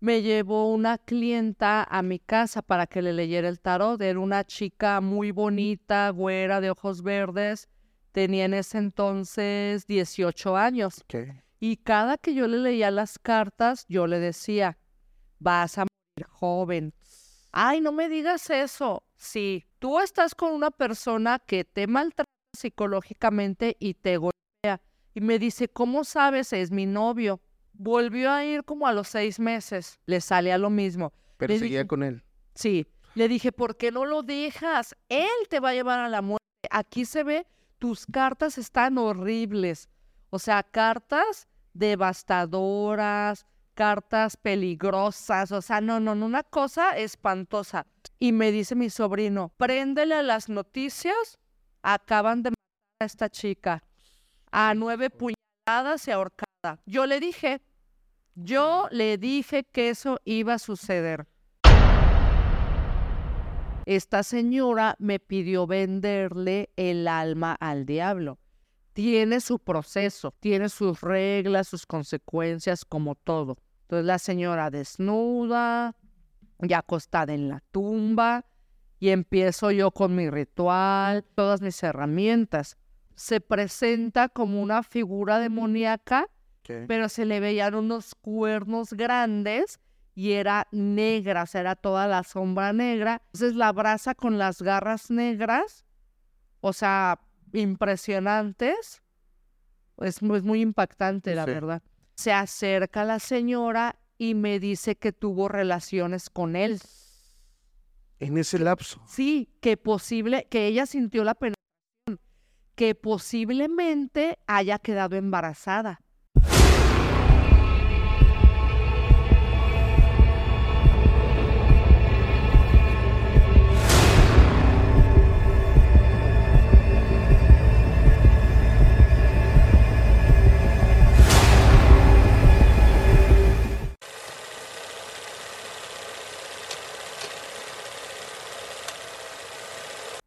me llevó una clienta a mi casa para que le leyera el tarot. Era una chica muy bonita, güera, de ojos verdes. Tenía en ese entonces 18 años. Y cada que yo le leía las cartas, yo le decía, vas a morir joven. Ay, no me digas eso. Sí, tú estás con una persona que te maltrata psicológicamente y te golpea. Y me dice, ¿cómo sabes? Es mi novio. Volvió a ir como a los seis meses. Le sale a lo mismo. Pero seguía con él. Sí. Le dije, ¿por qué no lo dejas? Él te va a llevar a la muerte. Aquí se ve, tus cartas están horribles. O sea, cartas devastadoras, cartas peligrosas. O sea, no, no, no, una cosa espantosa. Y me dice mi sobrino, préndele las noticias. Acaban de matar a esta chica a nueve puñaladas y ahorcada. Yo le dije, yo le dije que eso iba a suceder. Esta señora me pidió venderle el alma al diablo. Tiene su proceso, tiene sus reglas, sus consecuencias, como todo. Entonces la señora desnuda, ya acostada en la tumba, y empiezo yo con mi ritual, todas mis herramientas. Se presenta como una figura demoníaca pero se le veían unos cuernos grandes y era negra, o sea, era toda la sombra negra. Entonces la brasa con las garras negras, o sea, impresionantes, es, muy impactante, la verdad. Se acerca la señora y me dice que tuvo relaciones con él. En ese lapso. Sí, que posible, que ella sintió la penetración, que posiblemente haya quedado embarazada.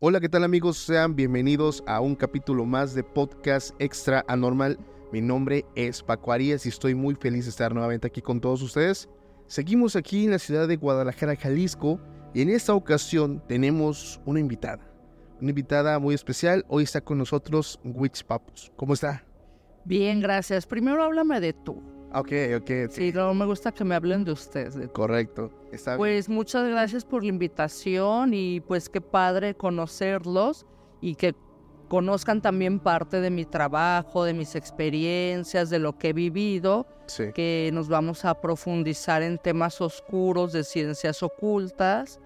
Hola, ¿qué tal amigos? Sean bienvenidos a un capítulo más de Podcast Extra Anormal. Mi nombre es Paco Arias y estoy muy feliz de estar nuevamente aquí con todos ustedes. Seguimos aquí en la ciudad de Guadalajara, Jalisco, y en esta ocasión tenemos una invitada. Una invitada muy especial. Hoy está con nosotros Witch Papus. ¿Cómo está? Bien, gracias. Primero háblame de tú. Ok, ok. Sí, no me gusta que me hablen de usted. Correcto. Está pues muchas gracias por la invitación y pues qué padre conocerlos y que conozcan también parte de mi trabajo, de mis experiencias, de lo que he vivido, sí. que nos vamos a profundizar en temas oscuros de ciencias ocultas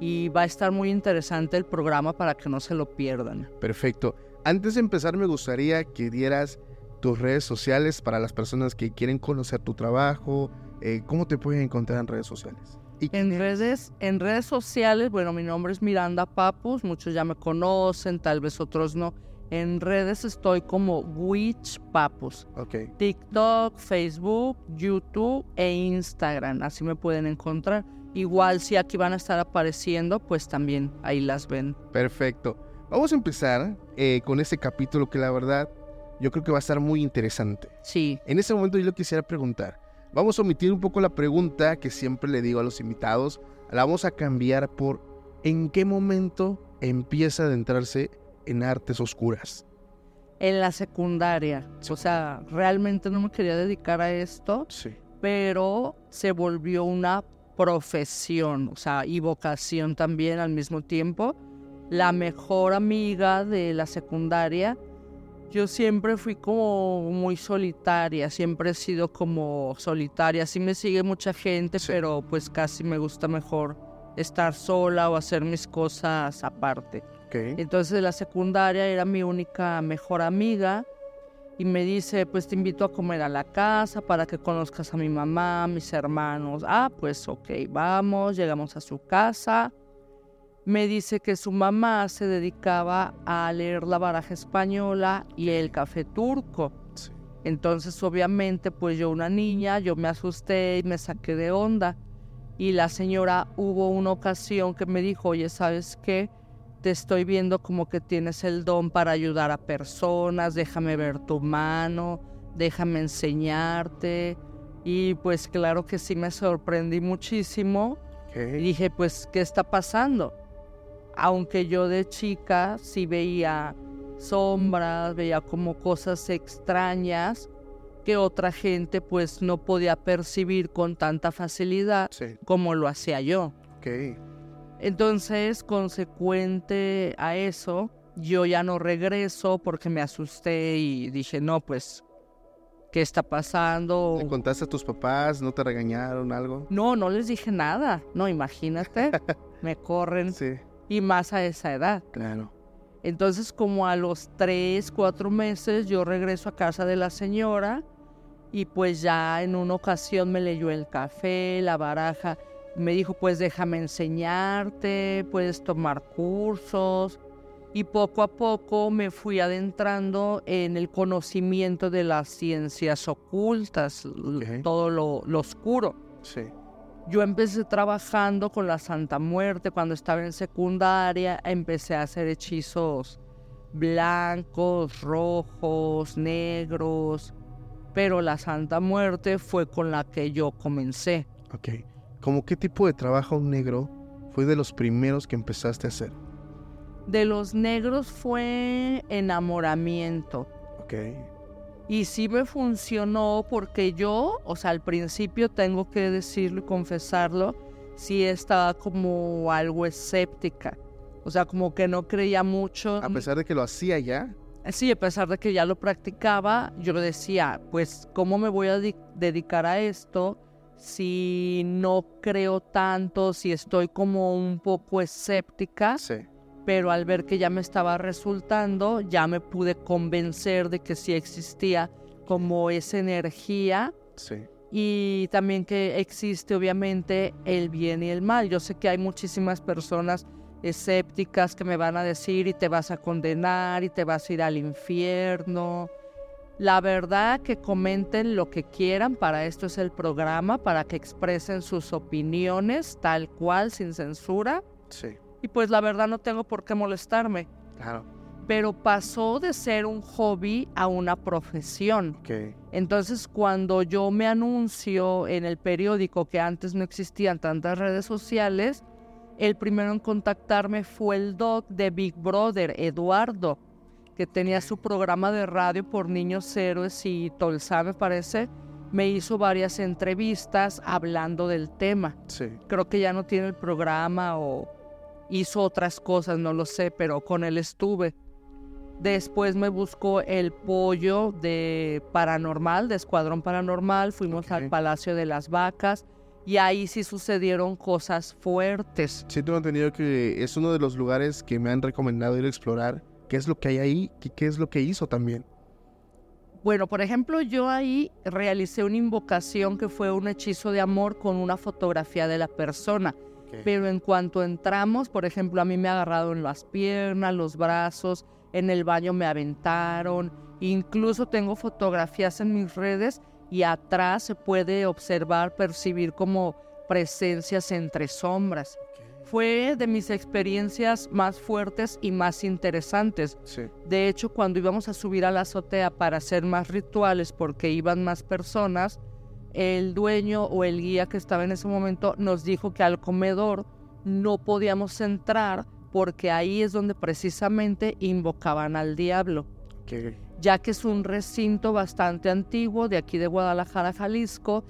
y va a estar muy interesante el programa para que no se lo pierdan. Perfecto. Antes de empezar me gustaría que dieras tus redes sociales para las personas que quieren conocer tu trabajo? Eh, ¿Cómo te pueden encontrar en redes sociales? en redes, en redes sociales, bueno, mi nombre es Miranda Papus, muchos ya me conocen, tal vez otros no. En redes estoy como Witch Papus. Okay. TikTok, Facebook, YouTube e Instagram. Así me pueden encontrar. Igual si aquí van a estar apareciendo, pues también ahí las ven. Perfecto. Vamos a empezar eh, con este capítulo que la verdad yo creo que va a estar muy interesante. Sí. En ese momento yo lo quisiera preguntar. Vamos a omitir un poco la pregunta que siempre le digo a los invitados. La vamos a cambiar por ¿en qué momento empieza a adentrarse en artes oscuras? En la secundaria. O sea, realmente no me quería dedicar a esto. Sí. Pero se volvió una profesión, o sea, y vocación también al mismo tiempo. La mejor amiga de la secundaria yo siempre fui como muy solitaria, siempre he sido como solitaria. Sí me sigue mucha gente, pero pues casi me gusta mejor estar sola o hacer mis cosas aparte. Entonces la secundaria era mi única mejor amiga y me dice, pues te invito a comer a la casa para que conozcas a mi mamá, a mis hermanos. Ah, pues ok, vamos, llegamos a su casa me dice que su mamá se dedicaba a leer la baraja española y el café turco. Entonces, obviamente, pues yo una niña, yo me asusté y me saqué de onda. Y la señora hubo una ocasión que me dijo, oye, ¿sabes qué? Te estoy viendo como que tienes el don para ayudar a personas, déjame ver tu mano, déjame enseñarte. Y pues claro que sí me sorprendí muchísimo. Y dije, pues, ¿qué está pasando? Aunque yo de chica sí veía sombras, veía como cosas extrañas que otra gente pues no podía percibir con tanta facilidad Sí. como lo hacía yo. Ok. Entonces, consecuente a eso, yo ya no regreso porque me asusté y dije, no, pues, ¿qué está pasando? ¿Le contaste a tus papás? ¿No te regañaron algo? No, no les dije nada. No, imagínate, me corren Sí, y más a esa edad. claro. Entonces, como a los tres, cuatro meses, yo regreso a casa de la señora y pues ya en una ocasión me leyó el café, la baraja. Me dijo, pues déjame enseñarte, puedes tomar cursos. Y poco a poco me fui adentrando en el conocimiento de las ciencias ocultas, todo lo, lo oscuro. Sí. Yo empecé trabajando con la Santa Muerte cuando estaba en secundaria. Empecé a hacer hechizos blancos, rojos, negros. Pero la Santa Muerte fue con la que yo comencé. Ok. ¿Cómo qué tipo de trabajo negro fue de los primeros que empezaste a hacer? De los negros fue enamoramiento. Ok. Y sí me funcionó porque yo, o sea, al principio tengo que decirlo y confesarlo, sí estaba como algo escéptica. O sea, como que no creía mucho. A pesar de que lo hacía ya. Sí, a pesar de que ya lo practicaba, yo decía, pues, ¿cómo me voy a di- dedicar a esto si no creo tanto, si estoy como un poco escéptica? Sí. Pero al ver que ya me estaba resultando, ya me pude convencer de que sí existía como esa energía Sí. y también que existe obviamente el bien y el mal. Yo sé que hay muchísimas personas escépticas que me van a decir y te vas a condenar y te vas a ir al infierno. La verdad que comenten lo que quieran, para esto es el programa, para que expresen sus opiniones tal cual, sin censura. Sí. Y pues la verdad no tengo por qué molestarme. Claro. Pero pasó de ser un hobby a una profesión. Entonces cuando yo me anuncio en el periódico que antes no existían tantas redes sociales, el primero en contactarme fue el doc de Big Brother, Eduardo, que tenía su programa de radio por Niños Héroes y Tolsa, me parece. Me hizo varias entrevistas hablando del tema Sí. creo que ya no tiene el programa o hizo otras cosas, no lo sé, pero con él estuve. Después me buscó el pollo de Paranormal, de Escuadrón Paranormal, fuimos al Palacio de las Vacas y ahí sí sucedieron cosas fuertes. Sí, tengo entendido que es uno de los lugares que me han recomendado ir a explorar. ¿Qué es lo que hay ahí? ¿Qué, qué es lo que hizo también? Bueno, por ejemplo, yo ahí realicé una invocación que fue un hechizo de amor con una fotografía de la persona. Pero en cuanto entramos, por ejemplo, a mí me agarraron las piernas, los brazos, en el baño me aventaron, incluso tengo fotografías en mis redes y atrás se puede observar, percibir como presencias entre sombras. Fue de mis experiencias más fuertes y más interesantes. Sí. De hecho, cuando íbamos a subir a la azotea para hacer más rituales porque iban más personas, el dueño o el guía que estaba en ese momento nos dijo que al comedor no podíamos entrar porque ahí es donde precisamente invocaban al diablo, Ok. ya que es un recinto bastante antiguo de aquí de Guadalajara, Jalisco,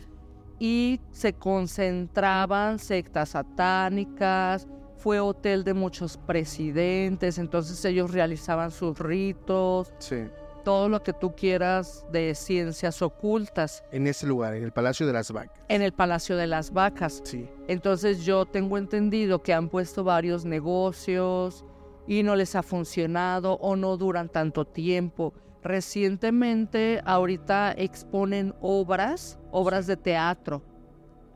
y se concentraban sectas satánicas, fue hotel de muchos presidentes, entonces ellos realizaban sus ritos, Sí. Todo lo que tú quieras de ciencias ocultas En ese lugar, en el Palacio de las Vacas. en el Palacio de las Vacas. Sí. Entonces yo tengo entendido que han puesto varios negocios y no les ha funcionado o no duran tanto tiempo. Recientemente, ahorita exponen obras, obras de teatro.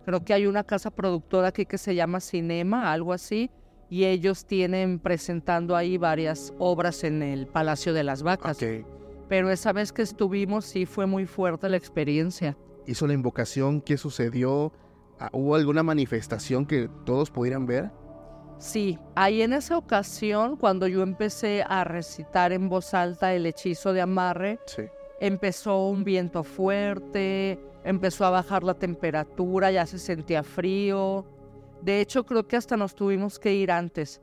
Creo que hay una casa productora aquí que se llama Cinema, algo así, y ellos tienen presentando ahí varias obras en el Palacio de las Vacas. Ok. Pero esa vez que estuvimos sí fue muy fuerte la experiencia. Hizo la invocación. ¿Qué sucedió? Ah, ¿Hubo alguna manifestación que todos pudieran ver? Sí, ahí en esa ocasión, cuando yo empecé a recitar en voz alta el hechizo de amarre, Sí. empezó un viento fuerte, empezó a bajar la temperatura, ya se sentía frío. De hecho, creo que hasta nos tuvimos que ir antes.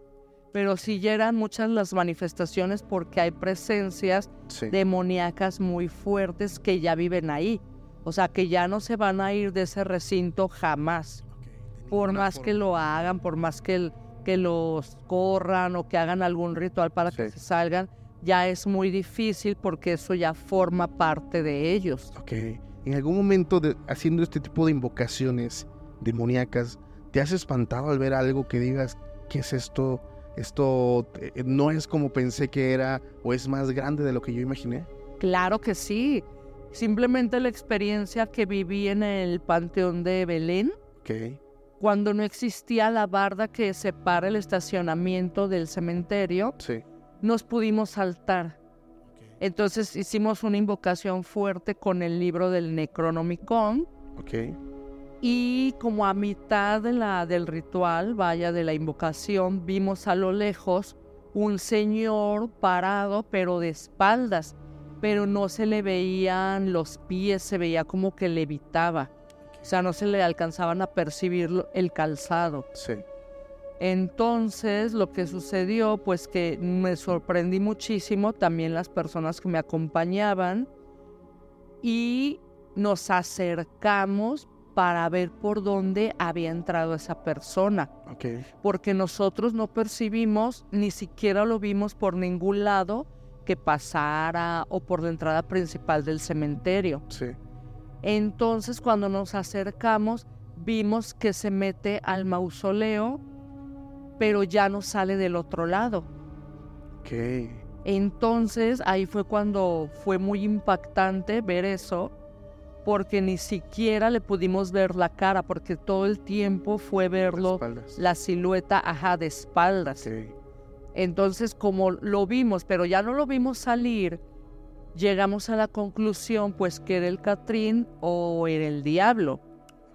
Pero sí ya eran muchas las manifestaciones porque hay presencias Sí. demoníacas muy fuertes que ya viven ahí. O sea, que ya no se van a ir de ese recinto jamás. Por más que lo hagan, por más que, el- que los corran o que hagan algún ritual para que se salgan, ya es muy difícil porque eso ya forma parte de ellos. Ok. En algún momento de, haciendo este tipo de invocaciones demoníacas, ¿te has espantado al ver algo que digas, ¿qué es esto? Esto eh, no es como pensé que era o es más grande de lo que yo imaginé. Claro que sí. Simplemente la experiencia que viví en el Panteón de Belén, Ok. cuando no existía la barda que separa el estacionamiento del cementerio, Sí. nos pudimos saltar. Entonces hicimos una invocación fuerte con el libro del Necronomicon Ok. Y como a mitad de la, del ritual, vaya, de la invocación, vimos a lo lejos un señor parado pero de espaldas, pero no se le veían los pies, se veía como que levitaba. O sea, no se le alcanzaban a percibir el calzado. Sí. Entonces, lo que sucedió, pues que me sorprendí muchísimo, también las personas que me acompañaban, y nos acercamos para ver por dónde había entrado esa persona, porque nosotros no percibimos, ni siquiera lo vimos por ningún lado que pasara o por la entrada principal del cementerio. Sí. Entonces, cuando nos acercamos, vimos que se mete al mausoleo, pero ya no sale del otro lado. Ok. Entonces, ahí fue cuando fue muy impactante ver eso, porque ni siquiera le pudimos ver la cara, porque todo el tiempo fue verlo, la silueta, ajá, de espaldas. Ok. Entonces, como lo vimos, pero ya no lo vimos salir, llegamos a la conclusión, pues, que era el Catrín o era el diablo.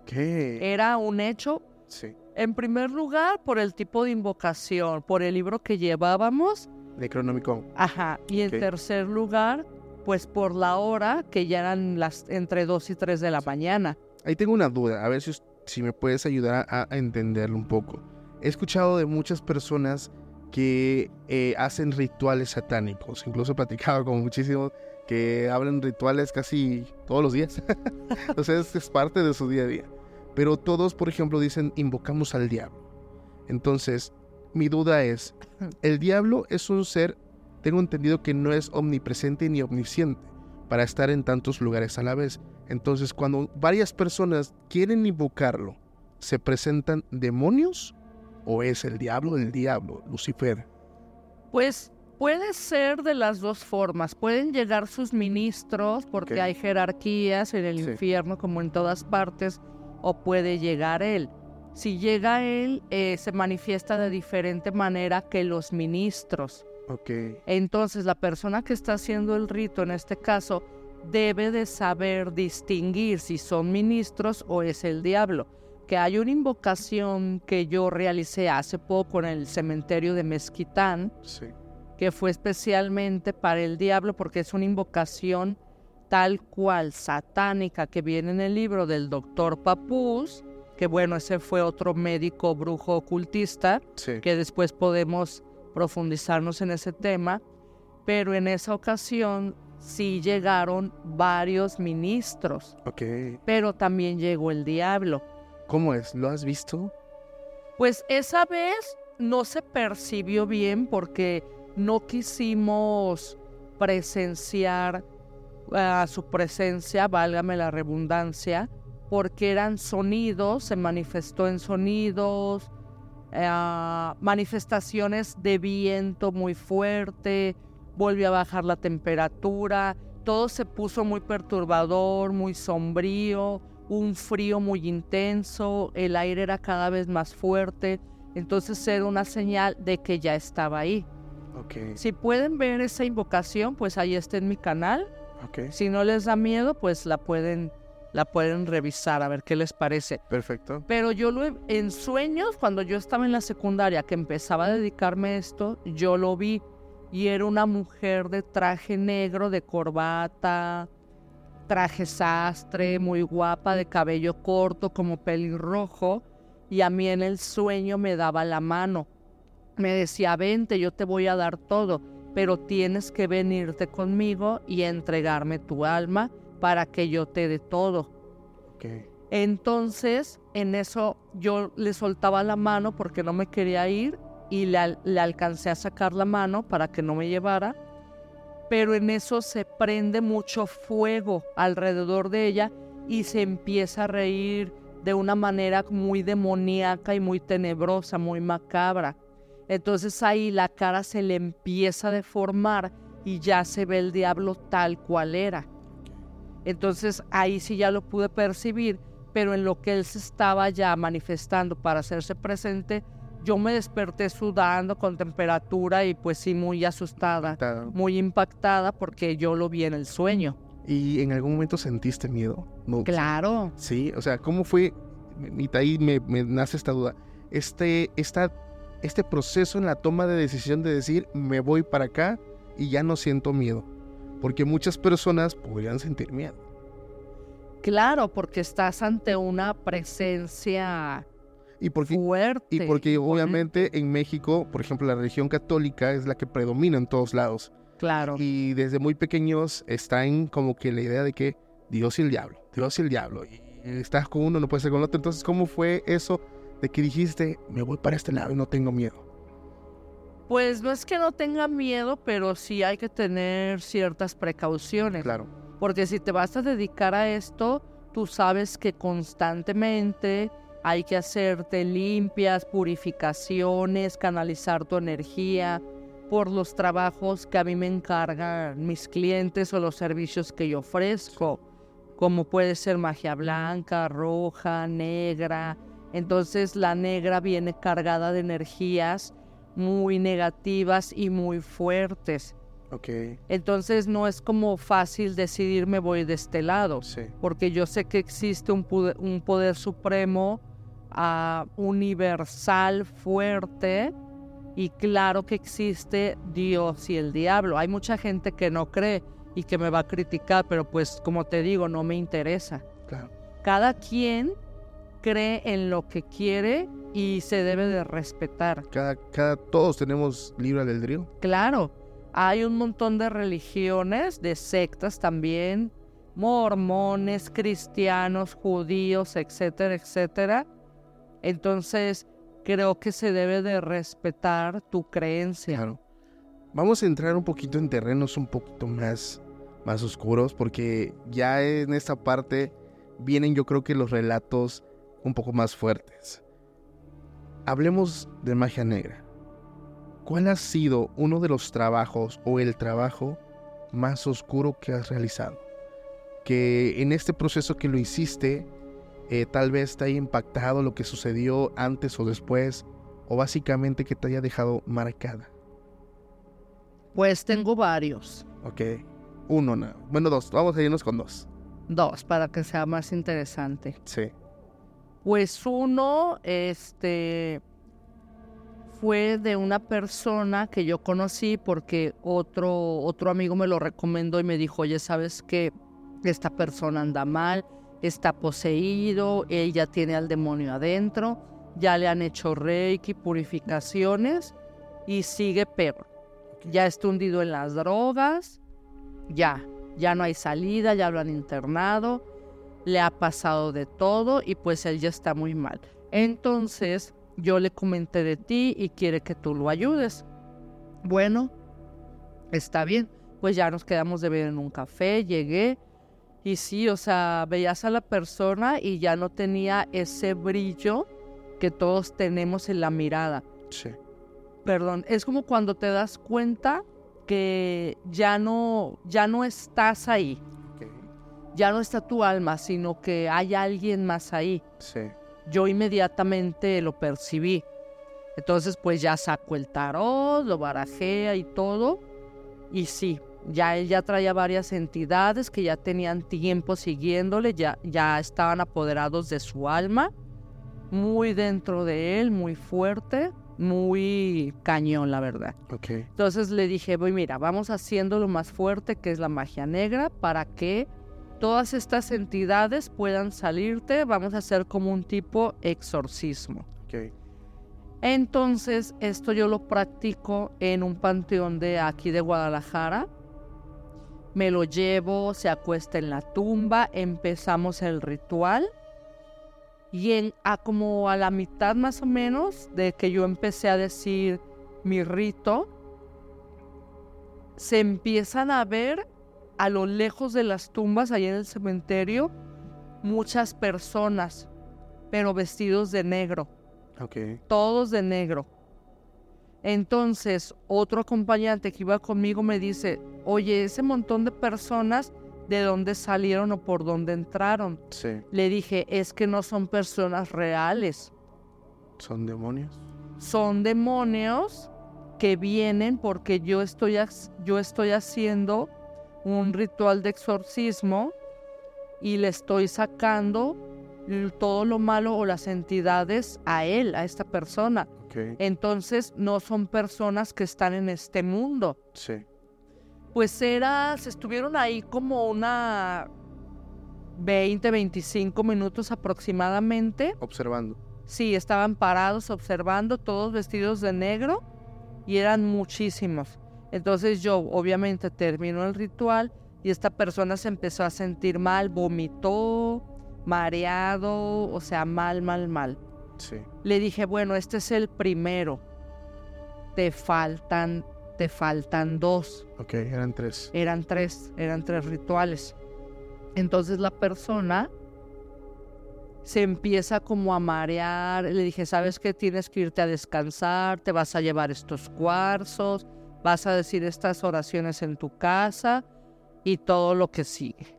Ok. Era un hecho, Sí. en primer lugar, por el tipo de invocación, por el libro que llevábamos, Necronomicon. ajá, y en tercer lugar, pues por la hora, que ya eran las entre 2 y 3 de la mañana. Ahí tengo una duda, a ver si, si me puedes ayudar a, a entenderlo un poco. He escuchado de muchas personas que eh, hacen rituales satánicos, incluso he platicado con muchísimos que hablan rituales casi todos los días. o sea, es, es parte de su día a día. Pero todos, por ejemplo, dicen invocamos al diablo. Entonces, mi duda es, el diablo es un ser, tengo entendido que no es omnipresente ni omnisciente para estar en tantos lugares a la vez. Entonces, cuando varias personas quieren invocarlo, ¿se presentan demonios? ¿O es el diablo del diablo, Lucifer? Pues puede ser de las dos formas. Pueden llegar sus ministros, porque hay jerarquías en el Sí. infierno como en todas partes, o puede llegar él. Si llega él, eh, se manifiesta de diferente manera que los ministros. Entonces la persona que está haciendo el rito, en este caso, debe de saber distinguir si son ministros o es el diablo. Que hay una invocación que yo realicé hace poco en el cementerio de Mezquitán, sí. que fue especialmente para el diablo porque es una invocación tal cual satánica que viene en el libro del doctor Papús, que bueno, ese fue otro médico brujo ocultista, Sí. que después podemos profundizarnos en ese tema, pero en esa ocasión sí llegaron varios ministros, Ok. pero también llegó el diablo. ¿Cómo es? ¿Lo has visto? Pues esa vez no se percibió bien porque no quisimos presenciar a su presencia, válgame la redundancia, porque eran sonidos, se manifestó en sonidos, eh, manifestaciones de viento muy fuerte, volvió a bajar la temperatura, todo se puso muy perturbador, muy sombrío, un frío muy intenso, el aire era cada vez más fuerte, entonces era una señal de que ya estaba ahí. Si pueden ver esa invocación, pues ahí está en mi canal. Si no les da miedo, pues la pueden, la pueden revisar a ver qué les parece. Perfecto. Pero yo lo en sueños, cuando yo estaba en la secundaria, que empezaba a dedicarme a esto, yo lo vi y era una mujer de traje negro, de corbata, traje sastre, muy guapa, de cabello corto, como pelirrojo, y a mí en el sueño me daba la mano. Me decía, vente, yo te voy a dar todo, pero tienes que venirte conmigo y entregarme tu alma para que yo te dé todo. Entonces, en eso yo le soltaba la mano porque no me quería ir y le, le alcancé a sacar la mano para que no me llevara pero en eso se prende mucho fuego alrededor de ella y se empieza a reír de una manera muy demoníaca y muy tenebrosa, muy macabra. Entonces ahí la cara se le empieza a deformar y ya se ve el diablo tal cual era. Entonces ahí sí ya lo pude percibir, pero en lo que él se estaba ya manifestando para hacerse presente, yo me desperté sudando con temperatura y pues sí muy asustada, muy impactada porque yo lo vi en el sueño. ¿Y en algún momento sentiste miedo? Claro. Sí, o sea, ¿cómo fue? Y ahí me, nace esta duda. Este, esta, este proceso en la toma de decisión de decir, me voy para acá y ya no siento miedo. Porque muchas personas podrían sentir miedo. Claro, porque estás ante una presencia y porque, Fuerte. Y porque obviamente en México, por ejemplo, la religión católica es la que predomina en todos lados. Claro. Y desde muy pequeños están como que la idea de que Dios y el diablo, Dios y el diablo. Y estás con uno, no puedes ser con el otro. Entonces, ¿cómo fue eso de que dijiste, me voy para este lado y no tengo miedo? Pues no es que no tenga miedo, pero sí hay que tener ciertas precauciones. Claro. Porque si te vas a dedicar a esto, tú sabes que constantemente hay que hacerte limpias, purificaciones, canalizar tu energía por los trabajos que a mí me encargan mis clientes o los servicios que yo ofrezco, como puede ser magia blanca, roja, negra. Entonces la negra viene cargada de energías muy negativas y muy fuertes. Okay. Entonces no es como fácil decidir me voy de este lado, porque yo sé que existe un un poder supremo universal, fuerte, y claro que existe Dios y el diablo. Hay mucha gente que no cree y que me va a criticar, pero pues como te digo, no me interesa. Cada quien cree en lo que quiere y se debe de respetar. Cada, cada, todos tenemos libre albedrío. Claro, hay un montón de religiones, de sectas también, mormones, cristianos, judíos, etcétera, etcétera, entonces, creo que se debe de respetar tu creencia. Claro. Vamos a entrar un poquito en terrenos un poquito más, más oscuros, porque ya en esta parte vienen yo creo que los relatos un poco más fuertes. Hablemos de magia negra. ¿Cuál ha sido uno de los trabajos o el trabajo más oscuro que has realizado? Que en este proceso que lo hiciste, eh, tal vez te haya impactado lo que sucedió antes o después, o básicamente que te haya dejado marcada? Pues tengo varios. Ok, uno, no. bueno, dos, vamos a irnos con dos. Dos, para que sea más interesante. Sí. Pues uno, este, fue de una persona que yo conocí porque otro, otro amigo me lo recomendó y me dijo, oye, ¿sabes que esta persona anda mal? está poseído, ella tiene al demonio adentro, ya le han hecho reiki, purificaciones y sigue peor. Ya está hundido en las drogas, ya, ya no hay salida, ya lo han internado, le ha pasado de todo y pues él ya está muy mal. Entonces yo le comenté de ti y quiere que tú lo ayudes. Bueno, está bien, pues ya nos quedamos de ver en un café, llegué y sí, o sea, veías a la persona y ya no tenía ese brillo que todos tenemos en la mirada. Sí. Perdón, es como cuando te das cuenta que ya no, ya no estás ahí. Ya no está tu alma, sino que hay alguien más ahí. Sí. Yo inmediatamente lo percibí. Entonces, pues ya saco el tarot, lo barajea y todo. Y sí, ya él ya traía varias entidades que ya tenían tiempo siguiéndole, ya, ya estaban apoderados de su alma, muy dentro de él, muy fuerte, muy cañón, la verdad. Okay. Entonces le dije, voy, mira, vamos haciendo lo más fuerte que es la magia negra para que todas estas entidades puedan salirte, vamos a hacer como un tipo exorcismo. Ok. Entonces, esto yo lo practico en un panteón de aquí de Guadalajara. Me lo llevo, se acuesta en la tumba, empezamos el ritual. Y en, a como a la mitad más o menos de que yo empecé a decir mi rito, se empiezan a ver a lo lejos de las tumbas, allá en el cementerio, muchas personas, pero vestidos de negro, Ok. todos de negro. Entonces, otro acompañante que iba conmigo me dice, oye, ese montón de personas, ¿de dónde salieron o por dónde entraron? Sí. Le dije, es que no son personas reales, ¿Son demonios? son demonios que vienen porque yo estoy, yo estoy haciendo un ritual de exorcismo y le estoy sacando todo lo malo o las entidades a él, a esta persona. Entonces no son personas que están en este mundo. Sí. Pues era, se estuvieron ahí como una 20, 25 minutos aproximadamente. Observando. Sí, estaban parados observando, todos vestidos de negro y eran muchísimos. Entonces yo obviamente terminó el ritual y esta persona se empezó a sentir mal, vomitó, mareado, o sea, mal, mal, mal. Sí. Le dije, bueno, este es el primero. Te faltan, te faltan dos. Ok, eran tres. Eran tres, eran tres rituales. Entonces la persona se empieza como a marear. Le dije, ¿sabes qué? Tienes que irte a descansar, te vas a llevar estos cuarzos, vas a decir estas oraciones en tu casa y todo lo que sigue.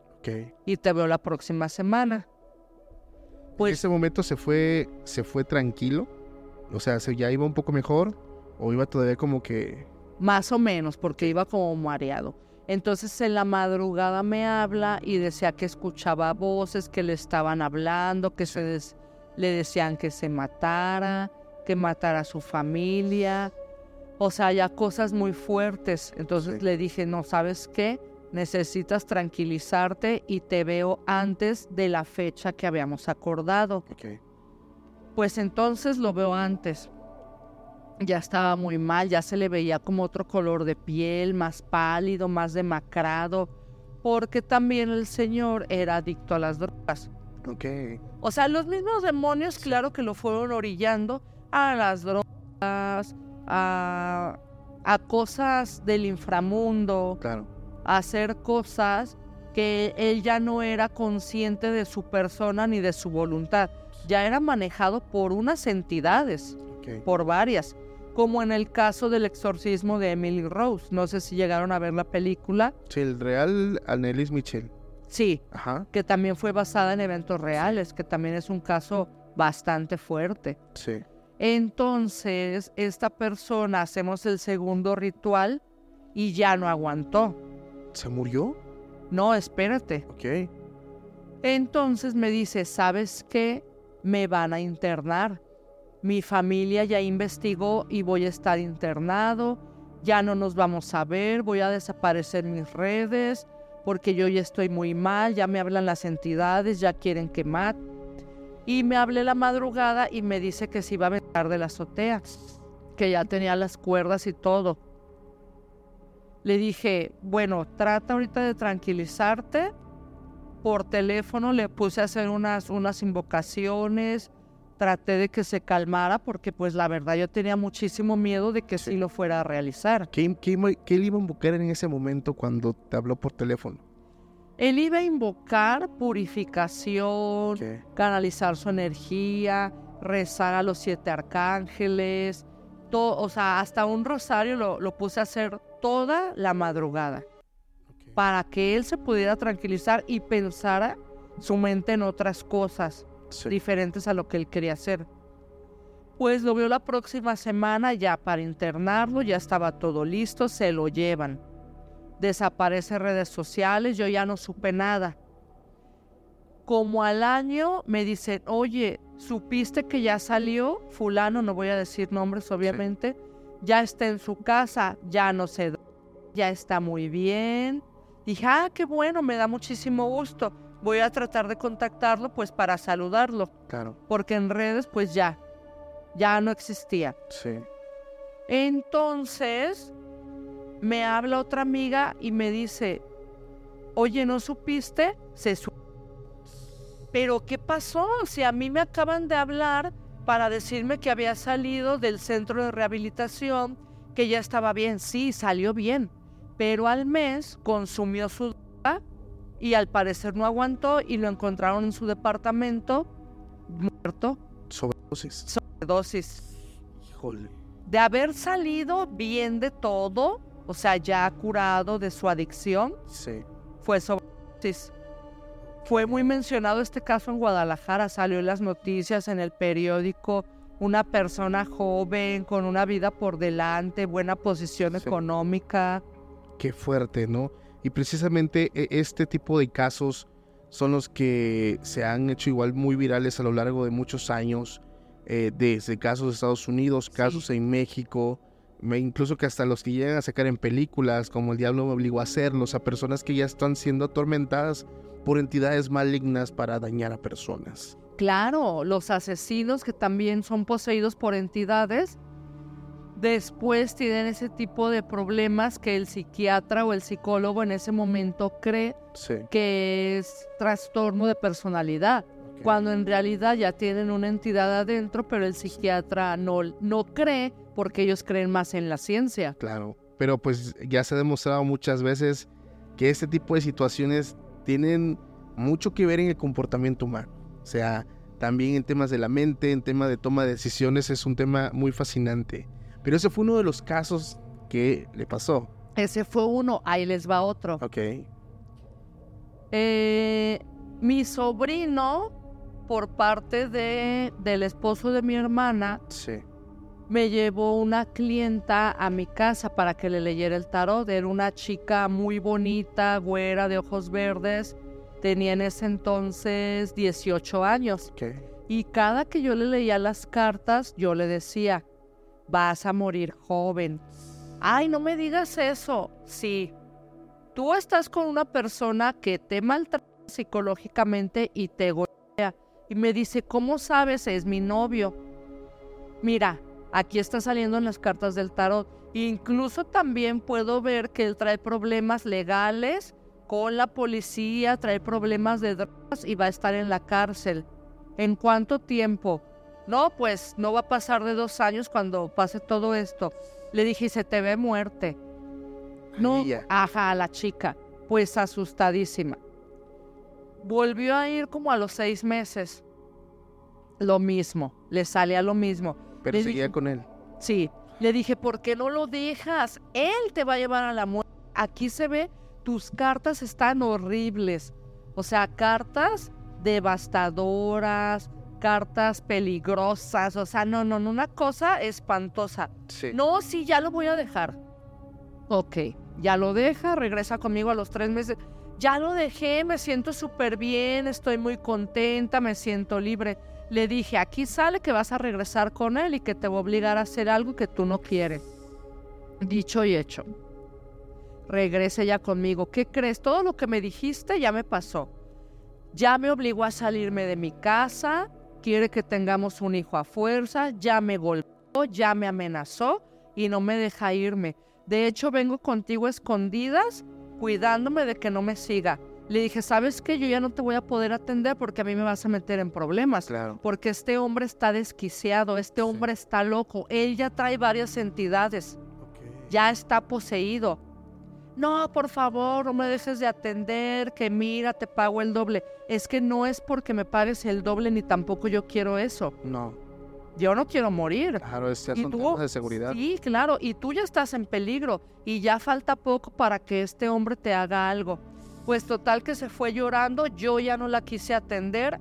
Y te veo la próxima semana. ¿En Pues ese momento se fue, se fue tranquilo? O sea, ¿se ya iba un poco mejor? ¿O iba todavía como que... Más o menos, porque iba como mareado. Entonces en la madrugada me habla y decía que escuchaba voces que le estaban hablando, que se des- le decían que se matara, que matara a su familia. O sea, ya cosas muy fuertes. Entonces Sí. le dije, no, ¿sabes qué? Necesitas tranquilizarte y te veo antes de la fecha que habíamos acordado. Ok. Pues entonces lo veo antes. Ya estaba muy mal, ya se le veía como otro color de piel, más pálido, más demacrado, porque también el señor era adicto a las drogas. Ok. O sea, los mismos demonios, claro que lo fueron orillando a las drogas, a, a cosas del inframundo, Claro. a hacer cosas que él ya no era consciente de su persona ni de su voluntad. Ya era manejado por unas entidades, por varias, como en el caso del exorcismo de Emily Rose. No sé si llegaron a ver la película. Sí, el real Annelies Michel. Sí, Ajá. que también fue basada en eventos reales, que también es un caso bastante fuerte. Sí. Entonces, esta persona hacemos el segundo ritual y ya no aguantó. ¿Se murió? No, espérate. Ok. Entonces me dice, ¿sabes qué? Me van a internar. Mi familia ya investigó y voy a estar internado. Ya no nos vamos a ver, voy a desaparecer mis redes porque yo ya estoy muy mal, ya me hablan las entidades, ya quieren que mate. Y me hablé la madrugada y me dice que se iba a aventar de la azotea, que ya tenía las cuerdas y todo. Le dije, bueno, trata ahorita de tranquilizarte por teléfono le puse a hacer unas, unas invocaciones, traté de que se calmara porque pues la verdad yo tenía muchísimo miedo de que sí, Sí. lo fuera a realizar. ¿Qué, qué le iba a invocar en ese momento cuando te habló por teléfono? Él iba a invocar purificación, canalizar su energía, rezar a los siete arcángeles, o sea, hasta un rosario lo, lo puse a hacer toda la madrugada. para que él se pudiera tranquilizar y pensara su mente en otras cosas Sí. diferentes a lo que él quería hacer. Pues lo veo la próxima semana ya para internarlo, ya estaba todo listo, se lo llevan. Desaparece redes sociales, yo ya no supe nada. Como al año me dicen, oye, ¿supiste que ya salió fulano? No voy a decir nombres, obviamente. Ya está en su casa, ya no sé, dónde, ya está muy bien, Dije, ah, qué bueno, me da muchísimo gusto. Voy a tratar de contactarlo pues para saludarlo, Claro. porque en redes pues ya, ya no existía. Sí. Entonces me habla otra amiga y me dice, oye, ¿no supiste? Se su Pero ¿qué pasó? Si a mí me acaban de hablar para decirme que había salido del centro de rehabilitación, que ya estaba bien. Sí, salió bien, pero al mes consumió su droga y al parecer no aguantó y lo encontraron en su departamento muerto, Sobredosis. dosis Híjole. de haber salido bien de todo, o sea, ya curado de su adicción, Sí. fue sobredosis. Fue muy mencionado este caso en Guadalajara, salió en las noticias, en el periódico, una persona joven, con una vida por delante, buena posición Sí. económica. Qué fuerte, ¿no? Y precisamente e- este tipo de casos son los que se han hecho igual muy virales a lo largo de muchos años, eh, desde casos de Estados Unidos, casos en México, incluso que hasta los que llegan a sacar en películas, como El Diablo me obligó a hacerlos, a personas que ya están siendo atormentadas por entidades malignas para dañar a personas. Claro, los asesinos que también son poseídos por entidades, después tienen ese tipo de problemas que el psiquiatra o el psicólogo en ese momento cree Sí. que es trastorno de personalidad. Cuando en realidad ya tienen una entidad adentro, pero el psiquiatra no, no cree porque ellos creen más en la ciencia. Claro, pero pues ya se ha demostrado muchas veces que este tipo de situaciones tienen mucho que ver en el comportamiento humano. O sea, también en temas de la mente, en temas de toma de decisiones, es un tema muy fascinante. Pero ese fue uno de los casos que le pasó. Ese fue uno, ahí les va otro. Ok, Eh, mi sobrino, por parte de, del esposo de mi hermana, sí, me llevó una clienta a mi casa para que le leyera el tarot. Era una chica muy bonita, güera, de ojos verdes. Tenía en ese entonces 18 años. ok, Y cada que yo le leía las cartas, yo le decía, vas a morir joven. Ay, no me digas eso. Sí, tú estás con una persona que te maltrata psicológicamente y te golpea. Y me dice, ¿cómo sabes? Es mi novio. Mira, aquí está saliendo en las cartas del tarot. Incluso también puedo ver que él trae problemas legales con la policía, trae problemas de drogas y va a estar en la cárcel. ¿En cuánto tiempo? No, pues no va a pasar de dos años cuando pase todo esto. Le dije, se te ve muerte. No, ajá, a la chica. Pues asustadísima. Volvió a ir como a los seis meses. Lo mismo, le salía lo mismo. pero Le seguía dije- con él. Sí, le dije, ¿por qué no lo dejas? Él te va a llevar a la muerte. Aquí se ve, tus cartas están horribles. O sea, cartas devastadoras, cartas peligrosas. O sea, no, no, no, una cosa espantosa. Sí. No, sí, ya lo voy a dejar. Ok, ya lo deja, regresa conmigo a los tres meses. Ya lo dejé, me siento súper bien, estoy muy contenta, me siento libre. Le dije, aquí sale que vas a regresar con él y que te va a obligar a hacer algo que tú no quieres. Dicho y hecho. Regrese ya conmigo. ¿Qué crees? Todo lo que me dijiste ya me pasó. Ya me obligó a salirme de mi casa, quiere que tengamos un hijo a fuerza, ya me golpeó, ya me amenazó y no me deja irme. De hecho, vengo contigo a escondidas, cuidándome de que no me siga. Le dije, ¿sabes qué? Yo ya no te voy a poder atender porque a mí me vas a meter en problemas. Claro. Porque este hombre está desquiciado, este Sí. hombre está loco, él ya trae varias entidades, ya está poseído. No, por favor, no me dejes de atender, que mira, te pago el doble. Es que no es porque me pagues el doble ni tampoco yo quiero eso. No, Yo no quiero morir. claro, es, ya ¿Y son tú? temas de seguridad. Sí, claro, y tú ya estás en peligro y ya falta poco para que este hombre te haga algo. Pues total que se fue llorando, yo ya no la quise atender.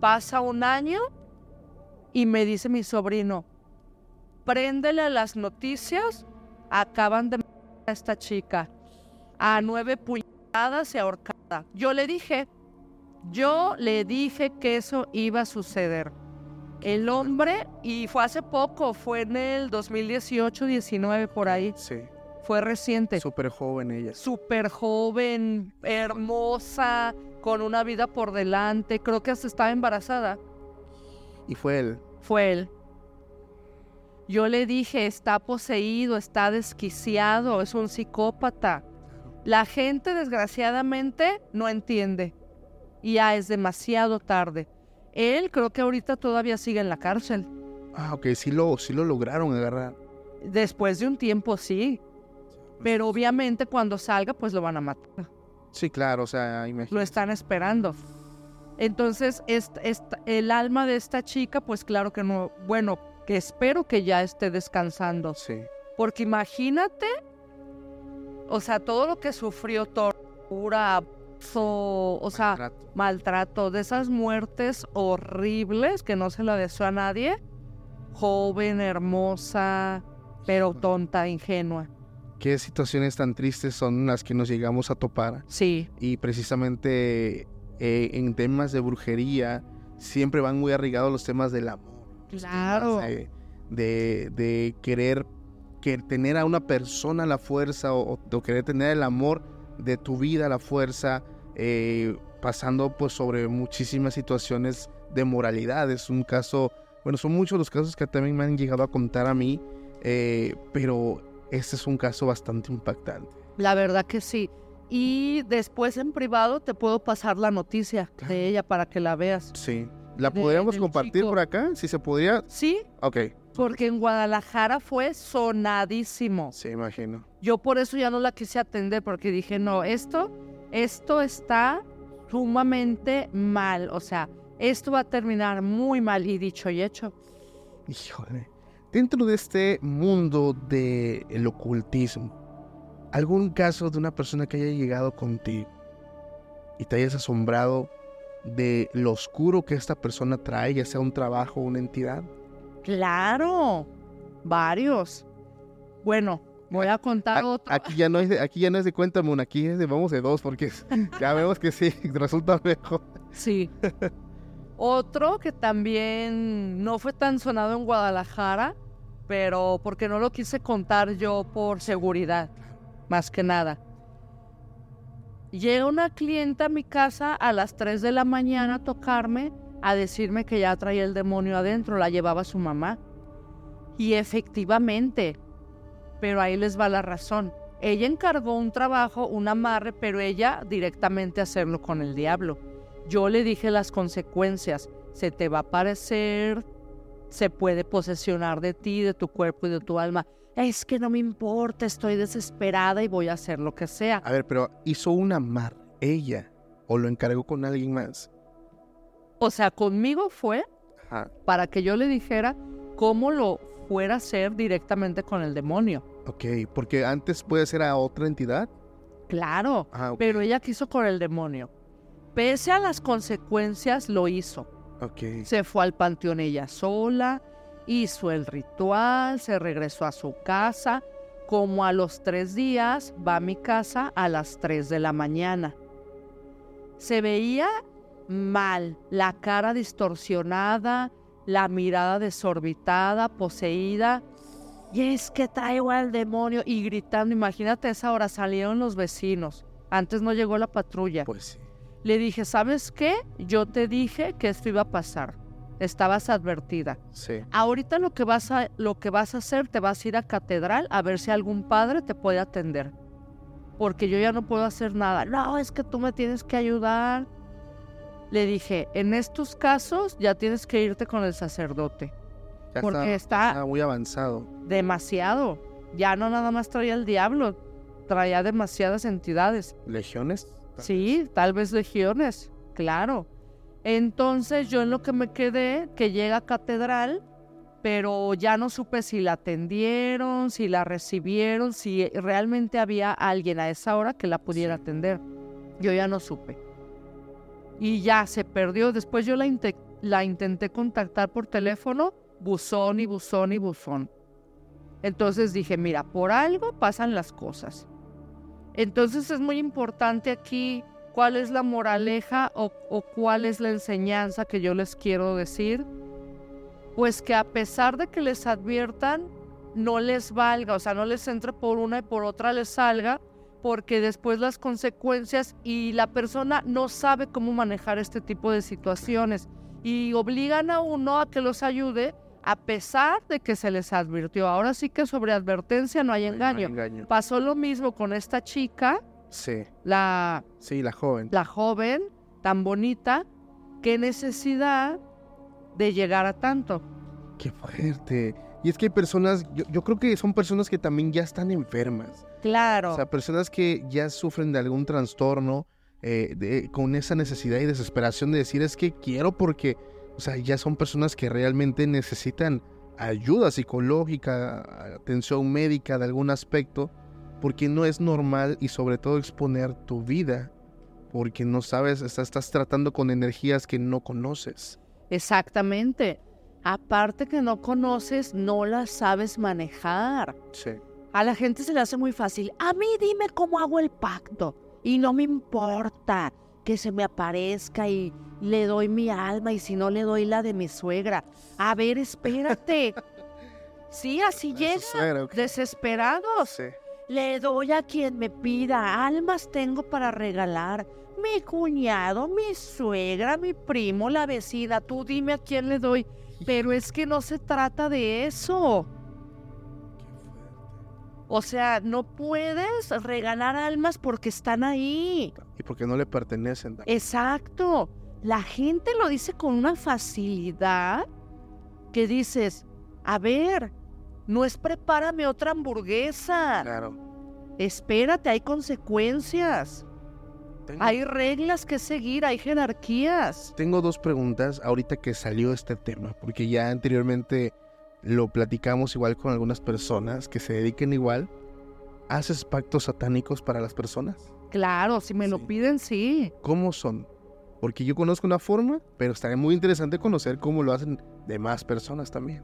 Pasa un año y me dice mi sobrino, préndele a las noticias, acaban de matar a esta chica a nueve puñaladas y ahorcada. Yo le dije, yo le dije que eso iba a suceder. El hombre, y fue hace poco, fue en el 2018-19 por ahí, Sí. fue reciente. Súper joven ella. Súper joven, hermosa, con una vida por delante. Creo que hasta estaba embarazada. Y fue él. Fue él. Yo le dije, está poseído, está desquiciado, es un psicópata. La gente, desgraciadamente, no entiende. Y ya es demasiado tarde. Él creo que ahorita todavía sigue en la cárcel. Ah, ok, sí lo, sí lo lograron agarrar. Después de un tiempo, sí. Pero obviamente cuando salga, pues lo van a matar. Sí, claro, o sea, imagínate. Lo están esperando. Entonces, esta- esta- el alma de esta chica, pues claro que no, bueno, que espero que ya esté descansando. Sí. Porque imagínate, o sea, todo lo que sufrió, tortura, o sea, Maltrato. maltrato, de esas muertes horribles que no se la deseo a nadie. Joven, hermosa, pero tonta, ingenua. ¿Qué situaciones tan tristes son las que nos llegamos a topar? Sí, Y precisamente eh, en temas de brujería siempre van muy arraigados los temas del amor. Claro. temas De, de, de querer que tener a una persona a la fuerza o, o querer tener el amor de tu vida a la fuerza, eh, pasando pues sobre muchísimas situaciones de moralidad. Es un caso, bueno, son muchos los casos que también me han llegado a contar a mí, eh, pero este es un caso bastante impactante. la verdad que sí. Y después en privado te puedo pasar la noticia Claro. de ella para que la veas. Sí. ¿La podríamos compartir chico. por acá? Si se podría. Sí, Ok. Porque en Guadalajara fue sonadísimo. Sí, imagino. Yo por eso ya no la quise atender porque dije, no, esto, esto está sumamente mal. O sea, esto va a terminar muy mal y dicho y hecho. Híjole. Dentro de este mundo del ocultismo, ¿algún caso de una persona que haya llegado contigo y te hayas asombrado de lo oscuro que esta persona trae, ya sea un trabajo o una entidad? Claro, varios. Bueno, voy a contar A- otro. Aquí ya no es de, aquí ya no es de cuéntame una, aquí es de vamos de dos, porque ya vemos que sí, resulta mejor. Sí. Otro que también no fue tan sonado en Guadalajara, pero porque no lo quise contar yo por seguridad, más que nada. Llega una clienta a mi casa a las 3 de la mañana a tocarme, a decirme que ya traía el demonio adentro, la llevaba su mamá. Y efectivamente, pero ahí les va la razón. Ella encargó un trabajo, un amarre, pero ella directamente hacerlo con el diablo. Yo le dije las consecuencias. Se te va a aparecer, se puede posesionar de ti, de tu cuerpo y de tu alma. Es que no me importa, estoy desesperada y voy a hacer lo que sea. A ver, pero hizo un amarre, ella, o lo encargó con alguien más. O sea, conmigo fue Ajá. para que yo le dijera cómo lo fuera a hacer directamente con el demonio. Ok, porque antes puede ser a otra entidad. Claro, Ah, pero ella quiso con el demonio. Pese a las consecuencias, lo hizo. Ok. Se fue al panteón ella sola, hizo el ritual, se regresó a su casa. Como a los tres días, va a mi casa a las tres de la mañana. Se veía mal, la cara distorsionada, la mirada desorbitada, poseída. Y es que traigo al demonio y gritando. Imagínate esa hora salieron los vecinos. Antes no llegó la patrulla. Pues sí. Le dije, ¿sabes qué? Yo te dije que esto iba a pasar. Estabas advertida. Sí. Ahorita lo que vas a, lo que vas a hacer, te vas a ir a catedral a ver si algún padre te puede atender. Porque yo ya no puedo hacer nada. No, es que tú me tienes que ayudar. Le dije, en estos casos ya tienes que irte con el sacerdote. Ya Porque está- está muy avanzado. Demasiado. Ya no nada más traía el diablo, traía demasiadas entidades. ¿Legiones? Sí, tal vez legiones, claro. Entonces yo en lo que me quedé, que llega a catedral, pero ya no supe si la atendieron, si la recibieron, si realmente había alguien a esa hora que la pudiera Sí. atender. Yo ya no supe. Y ya se perdió. Después yo la, la intenté contactar por teléfono, buzón y buzón y buzón. Entonces dije, mira, por algo pasan las cosas. Entonces es muy importante aquí cuál es la moraleja o, o cuál es la enseñanza que yo les quiero decir. Pues que a pesar de que les adviertan, no les valga, o sea, no les entre por una y por otra les salga, porque después las consecuencias y la persona no sabe cómo manejar este tipo de situaciones y obligan a uno a que los ayude a pesar de que se les advirtió. Ahora sí que sobre advertencia no hay engaño. engaño. Pasó lo mismo con esta chica, Sí, la, sí, la joven. la joven, tan bonita, qué necesidad de llegar a tanto. Qué fuerte. Y es que hay personas, yo, yo creo que son personas que también ya están enfermas. Claro. O sea, personas que ya sufren de algún trastorno, eh, de- con esa necesidad y desesperación de decir es que quiero porque, o sea, ya son personas que realmente necesitan ayuda psicológica, atención médica de algún aspecto, porque no es normal y sobre todo exponer tu vida, porque no sabes, estás, estás tratando con energías que no conoces. Exactamente. Aparte que no conoces, no las sabes manejar. Sí. A la gente se le hace muy fácil. A mí dime cómo hago el pacto. Y no me importa que se me aparezca y le doy mi alma y si no le doy la de mi suegra. A ver, espérate. Sí, así llega. Desesperados. Sí. Le doy a quien me pida. Almas tengo para regalar. Mi cuñado, mi suegra, mi primo, la vecina. Tú dime a quién le doy. Pero es que no se trata de eso. O sea, no puedes regalar almas porque están ahí. Y porque no le pertenecen. Exacto. La gente lo dice con una facilidad que dices, a ver, no es prepárame otra hamburguesa. Claro. Espérate, hay consecuencias. Tengo, Hay reglas que seguir, hay jerarquías. tengo dos preguntas ahorita que salió este tema, porque ya anteriormente lo platicamos igual con algunas personas que se dediquen igual. ¿Haces pactos satánicos para las personas? Claro, si me lo piden, sí. ¿Cómo son? Porque yo conozco una forma, pero estaría muy interesante conocer cómo lo hacen demás personas también.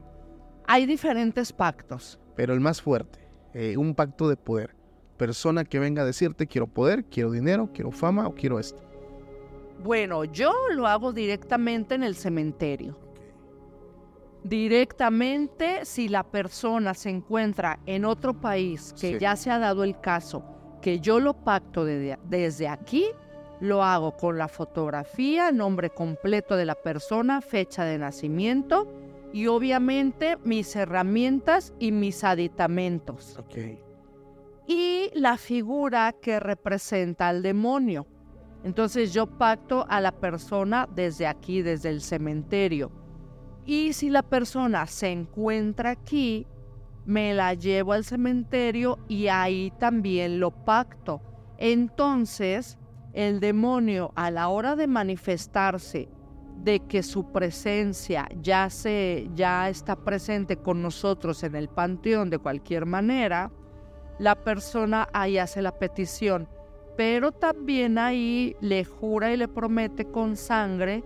Hay diferentes pactos. Pero el más fuerte, eh, un pacto de poder. Persona que venga a decirte quiero poder, quiero dinero, quiero fama o quiero esto. Bueno, yo lo hago directamente en el cementerio. Directamente si la persona se encuentra en otro país que Sí. ya se ha dado el caso, que yo lo pacto de- desde aquí, lo hago con la fotografía, nombre completo de la persona, fecha de nacimiento y obviamente mis herramientas y mis aditamentos. Ok. Y la figura que representa al demonio. Entonces yo pacto a la persona desde aquí, desde el cementerio. Y si la persona se encuentra aquí, me la llevo al cementerio y ahí también lo pacto. Entonces, el demonio a la hora de manifestarse de que su presencia ya se ya está presente con nosotros en el panteón de cualquier manera, la persona ahí hace la petición, pero también ahí le jura y le promete con sangre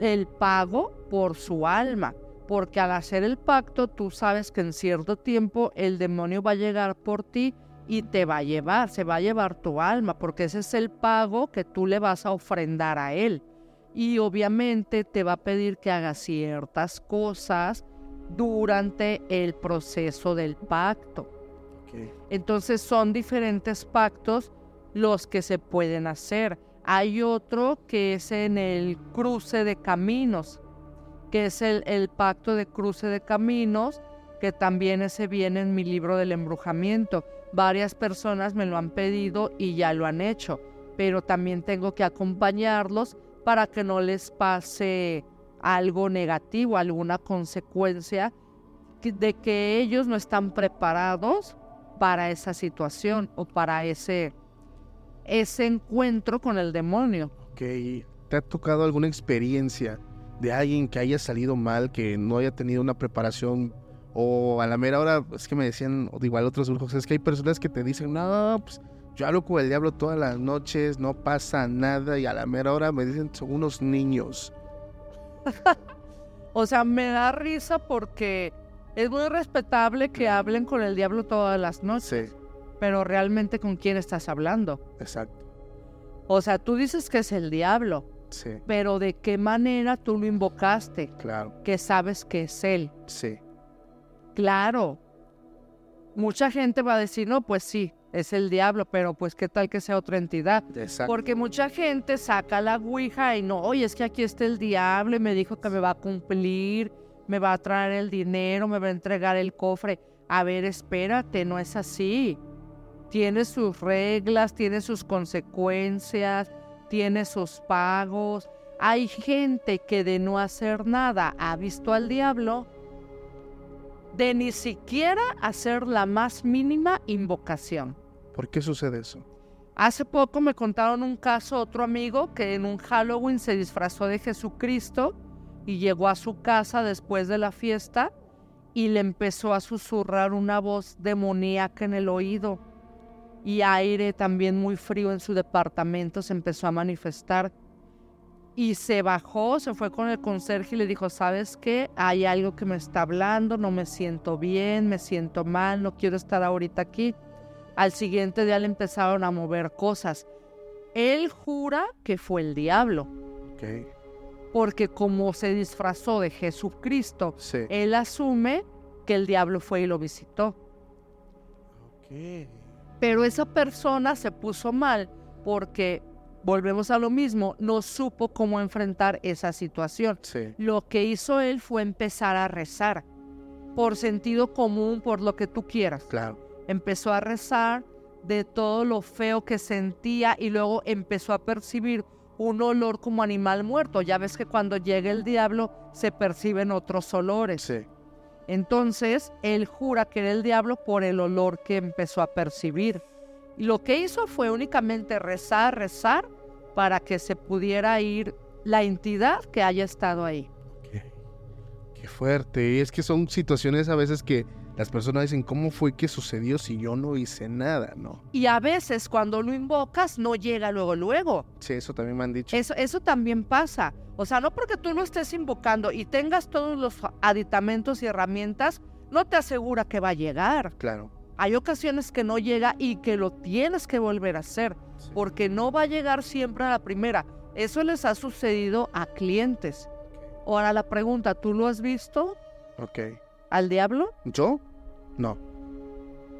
el pago por su alma, porque al hacer el pacto tú sabes que en cierto tiempo el demonio va a llegar por ti y te va a llevar, se va a llevar tu alma, porque ese es el pago que tú le vas a ofrendar a él. Y obviamente te va a pedir que hagas ciertas cosas durante el proceso del pacto. Entonces son diferentes pactos los que se pueden hacer. Hay otro que es en el cruce de caminos, que es el, el pacto de cruce de caminos, que también ese viene en mi libro del embrujamiento. Varias personas me lo han pedido y ya lo han hecho, pero también tengo que acompañarlos para que no les pase algo negativo, alguna consecuencia de que ellos no están preparados para esa situación o para ese, ese encuentro con el demonio. Ok. ¿Te ha tocado alguna experiencia de alguien que haya salido mal, que no haya tenido una preparación? O a la mera hora, es que me decían, o igual otros brujos, es que hay personas que te dicen, no, pues yo hablo con el diablo todas las noches, no pasa nada, y a la mera hora me dicen, son unos niños. O sea, me da risa porque es muy respetable que hablen con el diablo todas las noches, Sí, pero realmente con quién estás hablando. exacto. O sea, tú dices que es el diablo, Sí, pero ¿de qué manera tú lo invocaste? claro, Que sabes que es él. sí. Claro, mucha gente va a decir, no, pues sí, es el diablo, pero pues qué tal que sea otra entidad. Exacto. Porque mucha gente saca la ouija y no, oye, es que aquí está el diablo y me dijo que me va a cumplir, me va a traer el dinero, me va a entregar el cofre. A ver, espérate, no es así. Tiene sus reglas, tiene sus consecuencias, tiene sus pagos. Hay gente que de no hacer nada ha visto al diablo de ni siquiera hacer la más mínima invocación. ¿Por qué sucede eso? Hace poco me contaron un caso otro amigo que en un Halloween se disfrazó de Jesucristo y llegó a su casa después de la fiesta y le empezó a susurrar una voz demoníaca en el oído y aire también muy frío en su departamento se empezó a manifestar y se bajó, se fue con el conserje y le dijo, ¿sabes qué? Hay algo que me está hablando, no me siento bien, me siento mal, no quiero estar ahorita aquí. Al siguiente día le empezaron a mover cosas. Él jura que fue el diablo. Ok. Porque como se disfrazó de Jesucristo, Sí. él asume que el diablo fue y lo visitó. Pero esa persona se puso mal porque, volvemos a lo mismo, no supo cómo enfrentar esa situación. Sí. Lo que hizo él fue empezar a rezar, por sentido común, por lo que tú quieras. Claro. Empezó a rezar de todo lo feo que sentía y luego empezó a percibir un olor como animal muerto. Ya ves que cuando llega el diablo se perciben otros olores. Sí. Entonces, él jura que era el diablo por el olor que empezó a percibir. Y lo que hizo fue únicamente rezar, rezar, para que se pudiera ir la entidad que haya estado ahí. Qué, qué fuerte. Y es que son situaciones a veces que las personas dicen, ¿cómo fue que sucedió si yo no hice nada? No. Y a veces cuando lo invocas no llega luego, luego. Sí, eso también me han dicho. Eso, eso también pasa. O sea, no porque tú lo estés invocando y tengas todos los aditamentos y herramientas, no te asegura que va a llegar. Claro. Hay ocasiones que no llega y que lo tienes que volver a hacer, Sí. porque no va a llegar siempre a la primera. Eso les ha sucedido a clientes. Ahora la pregunta, ¿tú lo has visto Ok. al diablo? ¿Yo? No.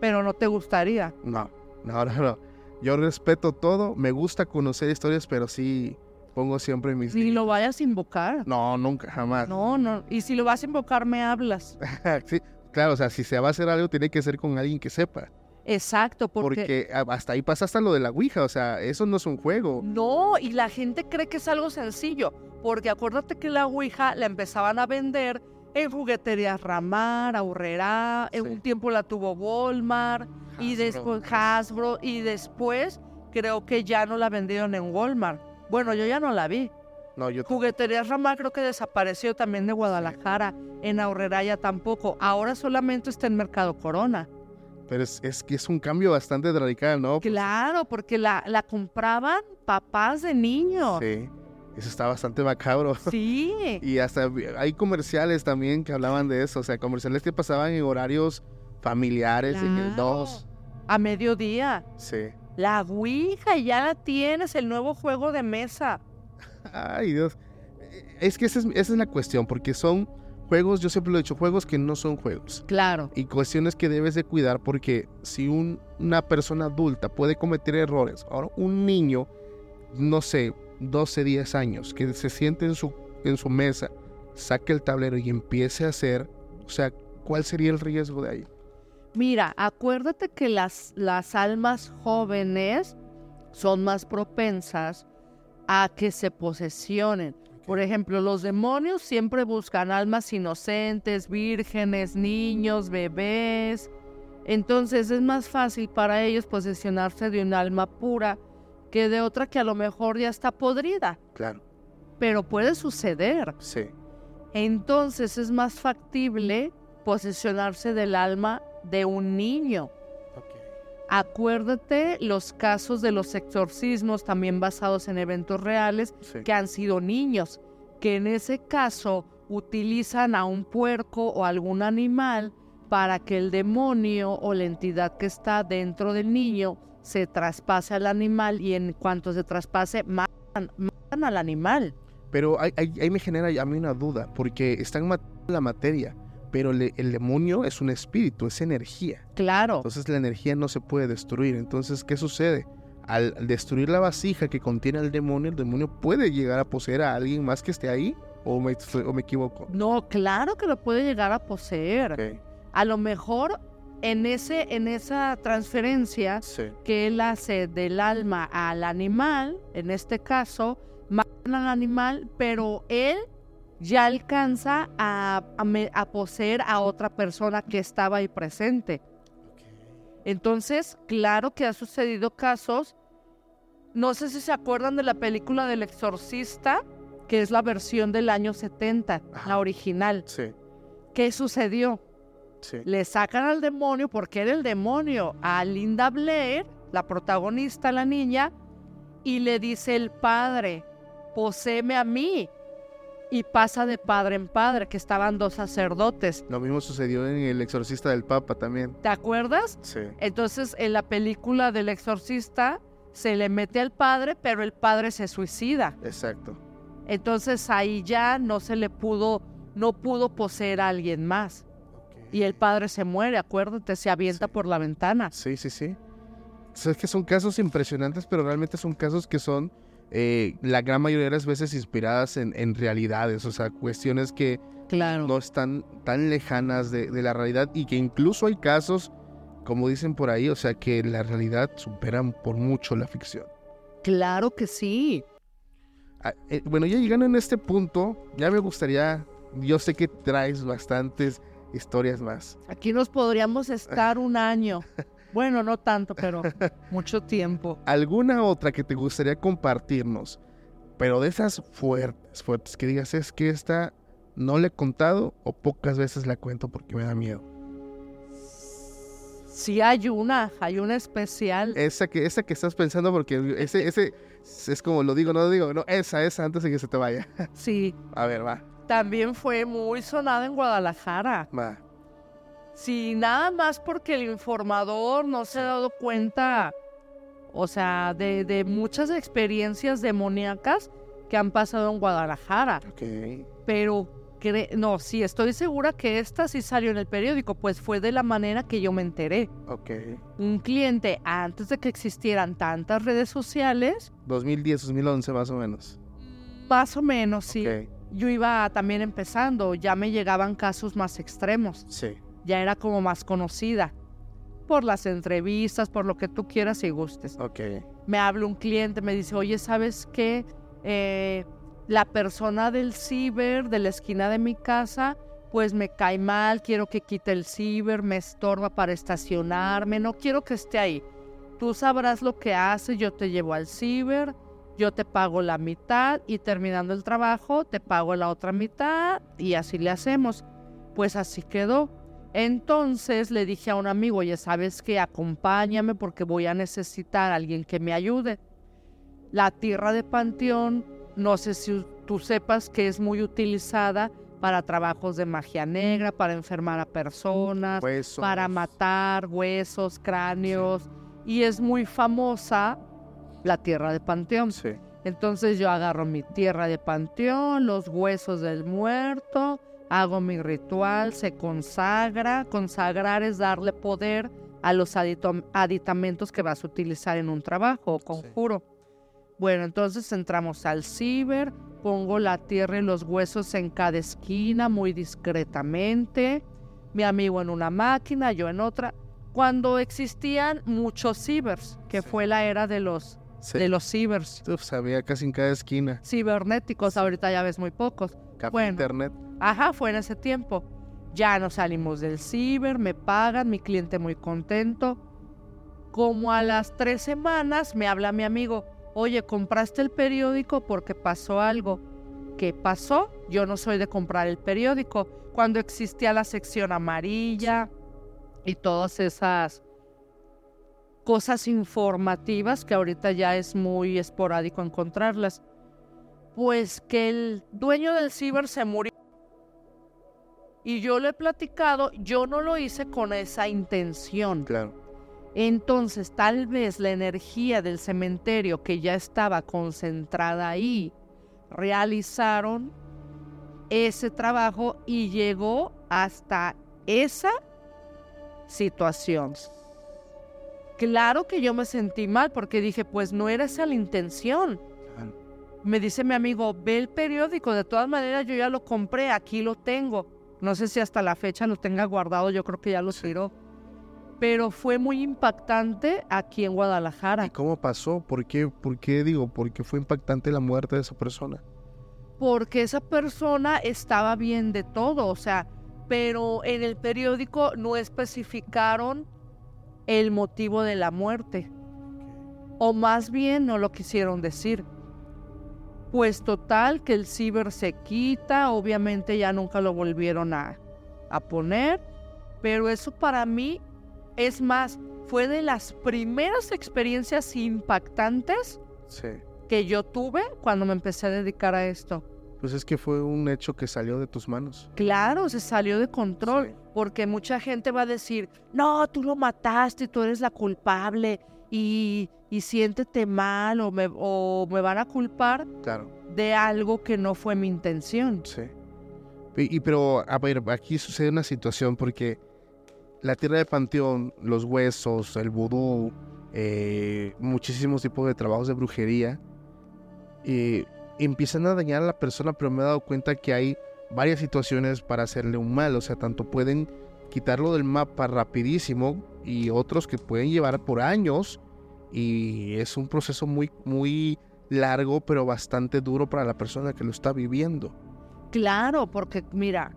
Pero no te gustaría. No. No, no, no. Yo respeto todo. Me gusta conocer historias, pero sí pongo siempre mis... Si lo vayas a invocar. No, nunca, jamás. No, no. Y si lo vas a invocar, me hablas. sí, claro, o sea, si se va a hacer algo, tiene que ser con alguien que sepa. Exacto, porque... Porque hasta ahí pasa hasta lo de la Ouija, o sea, eso no es un juego. No, y la gente cree que es algo sencillo, porque acuérdate que la Ouija la empezaban a vender en jugueterías Ramar, Aurrera, en Sí. un tiempo la tuvo Walmart, y Hasbro. después Hasbro, y después creo que ya no la vendieron en Walmart. Bueno, yo ya no la vi. No, yo... Jugueterías Ramar creo que desapareció también de Guadalajara, en Aurrera ya tampoco. Ahora solamente está en Mercado Corona. Pero es, es que es un cambio bastante radical, ¿no? Claro, porque la, la compraban papás de niños. Sí, eso está bastante macabro. Sí. Y hasta hay comerciales también que hablaban de eso, o sea, comerciales que pasaban en horarios familiares, en el. 2. A mediodía. Sí. La Ouija, ya la tienes, el nuevo juego de mesa. Ay, Dios. Es que esa es, esa es la cuestión, porque son juegos, yo siempre lo he dicho, juegos que no son juegos. Claro. Y cuestiones que debes de cuidar porque si un- una persona adulta puede cometer errores, ahora un niño, no sé, 12, 10 años, que se siente en su, en su mesa, saque el tablero y empiece a hacer, o sea, ¿cuál sería el riesgo de ahí? Mira, acuérdate que las, las almas jóvenes son más propensas a que se posesionen. Por ejemplo, los demonios siempre buscan almas inocentes, vírgenes, niños, bebés. Entonces es más fácil para ellos posesionarse de un alma pura que de otra que a lo mejor ya está podrida. Claro, Pero puede suceder. sí, Entonces es más factible posesionarse del alma de un niño. Acuérdate los casos de los exorcismos también basados en eventos reales sí. que han sido niños, que en ese caso utilizan a un puerco o algún animal para que el demonio o la entidad que está dentro del niño se traspase al animal y en cuanto se traspase matan, matan al animal. Pero ahí, ahí- ahí me genera a mí una duda, porque están matando la materia, pero le- el demonio es un espíritu, es energía. Claro. Entonces la energía no se puede destruir. Entonces, ¿qué sucede? Al destruir la vasija que contiene al demonio, el demonio puede llegar a poseer a alguien más que esté ahí. ¿O me, o me equivoco? No, claro que lo puede llegar a poseer. Ok, A lo mejor en, ese, en esa transferencia Sí. que él hace del alma al animal, en este caso, matan al animal, pero él ya alcanza a, a me- a poseer a otra persona que estaba ahí presente. Entonces, claro que ha sucedido casos, no sé si se acuerdan de la película del exorcista, que es la versión del año 70, Ajá. la original. Sí, ¿Qué sucedió? Sí. Le sacan al demonio porque era el demonio a Linda Blair, la protagonista, la niña, y le dice el padre, poséeme a mí. Y pasa de padre en padre, que estaban dos sacerdotes. Lo mismo sucedió en El Exorcista del Papa también. ¿Te acuerdas? Sí. Entonces, en la película del exorcista, se le mete al padre, pero el padre se suicida. Exacto. Entonces ahí ya no se le pudo, no pudo poseer a alguien más. Y el padre se muere, acuérdate, se avienta Sí. por la ventana. Sí, sí, sí. Es que son casos impresionantes, pero realmente son casos que son eh, la gran mayoría de las veces inspiradas en, en realidades, o sea, cuestiones que Claro. no están tan lejanas de, de la realidad y que incluso hay casos, como dicen por ahí, o sea, que la realidad superan por mucho la ficción. Claro que sí. Ah, eh, bueno, ya llegando en este punto, ya me gustaría, yo sé que traes bastantes historias más. Aquí nos podríamos estar un año. Bueno, no tanto, pero mucho tiempo. ¿Alguna otra que te gustaría compartirnos? Pero de esas fuertes, fuertes, que digas, es que esta no le he contado o pocas veces la cuento porque me da miedo. Sí hay una, hay una especial. Esa que, esa que estás pensando porque ese, ese es como lo digo, no lo digo, no, esa, esa antes de que se te vaya. Sí, A ver, va, también fue muy sonada en Guadalajara. va. Sí, nada más porque el informador no se ha dado cuenta, o sea, de, de muchas experiencias demoníacas que han pasado en Guadalajara. Ok, Pero, no, sí, estoy segura que esta sí salió en el periódico, pues fue de la manera que yo me enteré. ok. Un cliente, antes de que existieran tantas redes sociales, 2010, 2011 más o menos. más o menos, sí. Ok, Yo iba también empezando, ya me llegaban casos más extremos. sí. ya era como más conocida por las entrevistas, por lo que tú quieras y gustes. Ok, Me habla un cliente, me dice, oye, ¿sabes qué? Eh, la persona del ciber de la esquina de mi casa, pues me cae mal, quiero que quite el ciber, me estorba para estacionarme, no quiero que esté ahí. Tú sabrás lo que hace, yo te llevo al ciber, yo te pago la mitad y terminando el trabajo te pago la otra mitad y así le hacemos. Pues así quedó. Entonces le dije a un amigo, oye, ¿sabes qué? Acompáñame porque voy a necesitar a alguien que me ayude. La tierra de Panteón, no sé si tú sepas que es muy utilizada para trabajos de magia negra, para enfermar a personas, Huesos. para matar huesos, cráneos, y es muy famosa la tierra de Panteón. Sí, Entonces yo agarro mi tierra de panteón, los huesos del muerto, hago mi ritual, se consagra. Consagrar es darle poder a los aditamentos que vas a utilizar en un trabajo o conjuro. Bueno, entonces entramos al ciber, pongo la tierra y los huesos en cada esquina muy discretamente, mi amigo en una máquina, yo en otra. Cuando existían muchos cibers, que Sí. fue la era de los, sí. de los cibers Uf, sabía casi en cada esquina. cibernéticos, ahorita ya ves muy pocos. Bueno. internet. Ajá, fue en ese tiempo. Ya nos salimos del ciber, me pagan, mi cliente muy contento. Como a las tres semanas me habla mi amigo, oye, ¿compraste el periódico porque pasó algo? ¿Qué pasó? Yo no soy de comprar el periódico. Cuando existía la sección amarilla y todas esas cosas informativas que ahorita ya es muy esporádico encontrarlas. Pues que el dueño del ciber se murió. Y yo lo he platicado, yo no lo hice con esa intención. Claro. Entonces, tal vez la energía del cementerio que ya estaba concentrada ahí, realizaron ese trabajo y llegó hasta esa situación. Claro que yo me sentí mal porque dije, pues no era esa la intención. Me dice mi amigo, ve el periódico, de todas maneras yo ya lo compré, aquí lo tengo. No sé si hasta la fecha lo tenga guardado, yo creo que ya lo tiró. Pero fue muy impactante aquí en Guadalajara. ¿Y cómo pasó? ¿Por qué, por qué digo, por qué fue impactante la muerte de esa persona? Porque esa persona estaba bien de todo, o sea, pero en el periódico no especificaron el motivo de la muerte. O más bien no lo quisieron decir. Pues total que el ciber se quita, obviamente ya nunca lo volvieron a, a poner, pero eso para mí es más, fue de las primeras experiencias impactantes que yo tuve cuando me empecé a dedicar a esto. Pues es que fue un hecho que salió de tus manos. Claro, se salió de control, porque mucha gente va a decir, no, tú lo mataste, tú eres la culpable y, y siéntete mal o me, o me van a culpar claro. de algo que no fue mi intención. Sí. Y, pero, a ver, aquí sucede una situación porque la tierra de panteón, los huesos, el vudú, eh, muchísimos tipos de trabajos de brujería, eh, empiezan a dañar a la persona, pero me he dado cuenta que hay varias situaciones para hacerle un mal, o sea, tanto pueden quitarlo del mapa rapidísimo y otros que pueden llevar por años y es un proceso muy muy largo pero bastante duro para la persona que lo está viviendo. Claro, porque mira,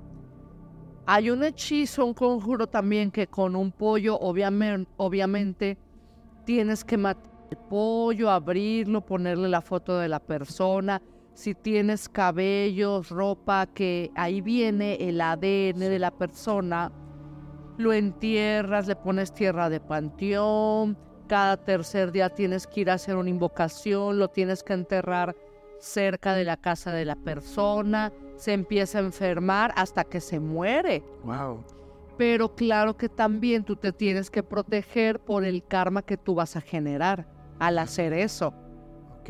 hay un hechizo, un conjuro también que con un pollo obviamente, obviamente tienes que matar el pollo, abrirlo, ponerle la foto de la persona, si tienes cabellos, ropa, que ahí viene el ADN de la persona, lo entierras, le pones tierra de panteón, cada tercer día tienes que ir a hacer una invocación, lo tienes que enterrar cerca de la casa de la persona, se empieza a enfermar hasta que se muere. Wow. Pero claro que también tú te tienes que proteger por el karma que tú vas a generar al hacer eso. Ok.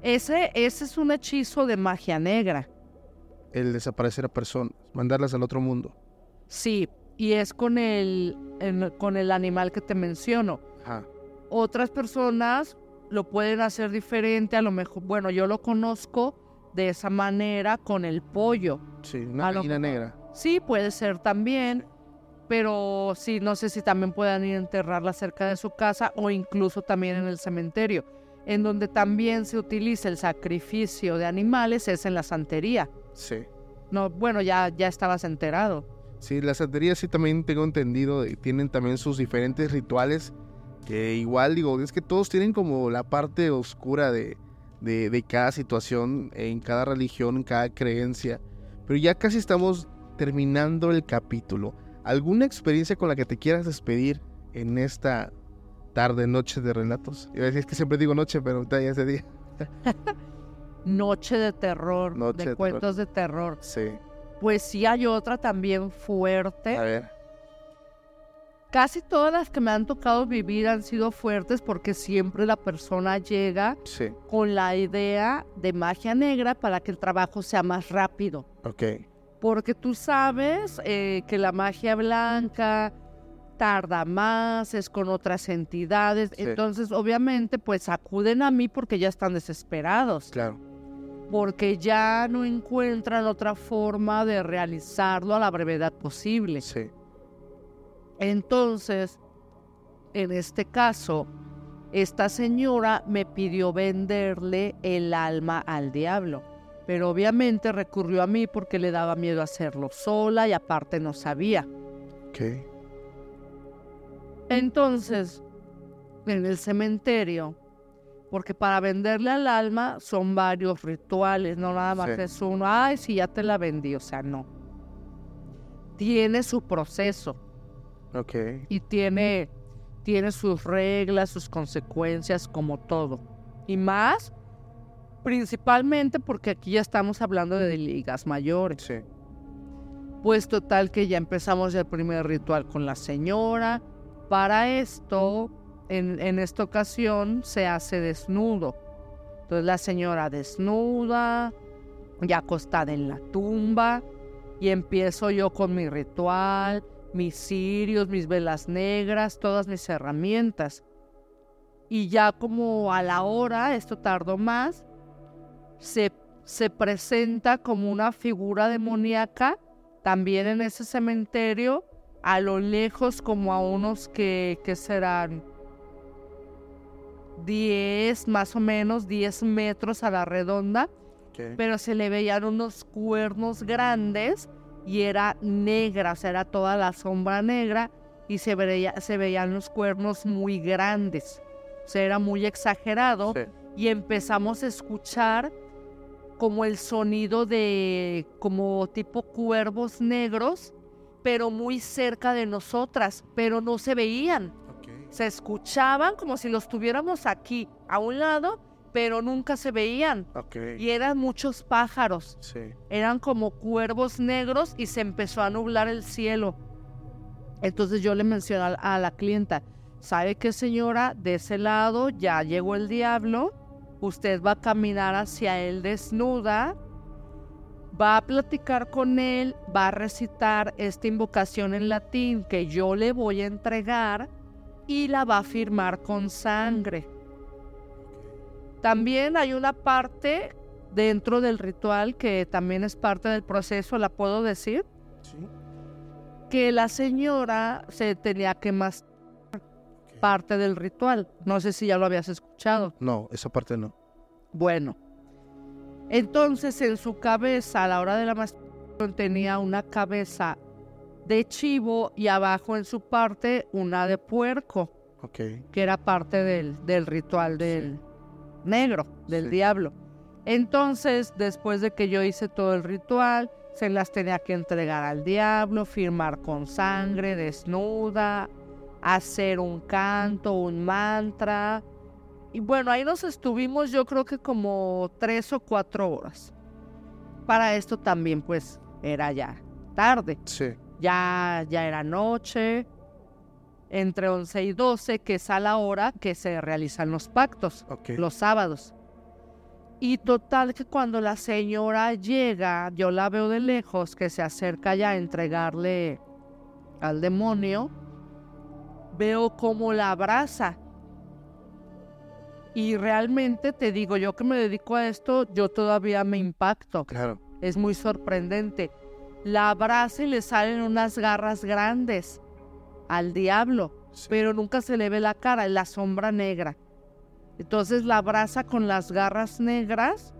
Ese, ese es un hechizo de magia negra. El desaparecer a personas, mandarlas al otro mundo. Sí, y es con el, con el animal que te menciono. Otras personas lo pueden hacer diferente, a lo mejor, bueno, yo lo conozco de esa manera con el pollo. Sí, una gallina negra. Sí, puede ser también, pero sí, no sé si también puedan ir a enterrarla cerca de su casa o incluso también en el cementerio en donde también se utiliza el sacrificio de animales es en la santería. Sí. No, bueno, ya, ya estabas enterado. Sí, la santería sí también tengo entendido, tienen también sus diferentes rituales, que igual digo, es que todos tienen como la parte oscura de, de, de cada situación, en cada religión, en cada creencia, pero ya casi estamos terminando el capítulo. ¿Alguna experiencia con la que te quieras despedir en esta tarde, noche de relatos. Es que siempre digo noche, pero ya ese día. noche de terror, de, cuentos de terror. Sí. Pues sí hay otra también fuerte. A ver. Casi todas las que me han tocado vivir han sido fuertes porque siempre la persona llega con la idea de magia negra para que el trabajo sea más rápido. Ok. Porque tú sabes eh, que la magia blanca, tarda más, es con otras entidades. Entonces, obviamente, pues acuden a mí porque ya están desesperados. Claro. Porque ya no encuentran otra forma de realizarlo a la brevedad posible. Sí. Entonces, en este caso, esta señora me pidió venderle el alma al diablo. Pero obviamente recurrió a mí porque le daba miedo hacerlo sola y aparte no sabía. Okay. Entonces, en el cementerio, porque para venderle al alma son varios rituales, no nada más es uno, ay, si ya te la vendí, o sea, no. Tiene su proceso. Ok. Y tiene, tiene sus reglas, sus consecuencias, como todo. Y más, principalmente porque aquí ya estamos hablando de ligas mayores. Sí. Pues total que ya empezamos el primer ritual con la señora, para esto, en, esta ocasión, se hace desnudo. Entonces la señora desnuda, ya acostada en la tumba, y empiezo yo con mi ritual, mis cirios, mis velas negras, todas mis herramientas. Y ya como a la hora, esto tardó más, se, se presenta como una figura demoníaca también en ese cementerio, a lo lejos como a unos que, que serán 10, más o menos 10 metros a la redonda, pero se le veían unos cuernos grandes y era negra, o sea, era toda la sombra negra y se, veía, se veían los cuernos muy grandes, o sea, era muy exagerado y empezamos a escuchar como el sonido de como tipo cuervos negros, pero muy cerca de nosotras, pero no se veían. Se escuchaban como si los tuviéramos aquí, a un lado, pero nunca se veían. Y eran muchos pájaros. Eran como cuervos negros y se empezó a nublar el cielo. Entonces yo le mencioné a la clienta, ¿sabe qué señora? De ese lado ya llegó el diablo, usted va a caminar hacia él desnuda, va a platicar con él, va a recitar esta invocación en latín que yo le voy a entregar y la va a firmar con sangre. También hay una parte dentro del ritual que también es parte del proceso, ¿la puedo decir? Sí. Que la señora se tenía que parte del ritual. No sé si ya lo habías escuchado. No, esa parte no. Bueno, entonces en su cabeza a la hora de la masturbación tenía una cabeza de chivo y abajo en su parte una de puerco. Que era parte del, del ritual del, negro del diablo. Entonces, después de que yo hice todo el ritual, se las tenía que entregar al diablo, firmar con sangre, desnuda, hacer un canto, un mantra. Y bueno, ahí nos estuvimos yo creo que como tres o cuatro horas. Para esto también pues era ya tarde. Sí. Ya, ya era noche entre 11 y 12, que es a la hora que se realizan los pactos, los sábados. Y total que cuando la señora llega, yo la veo de lejos, que se acerca ya a entregarle al demonio, veo cómo la abraza. Y realmente te digo, yo que me dedico a esto, yo todavía me impacto. Claro. Es muy sorprendente. La abraza y le salen unas garras grandes al diablo, pero nunca se le ve la cara, la sombra negra. Entonces la abraza con las garras negras,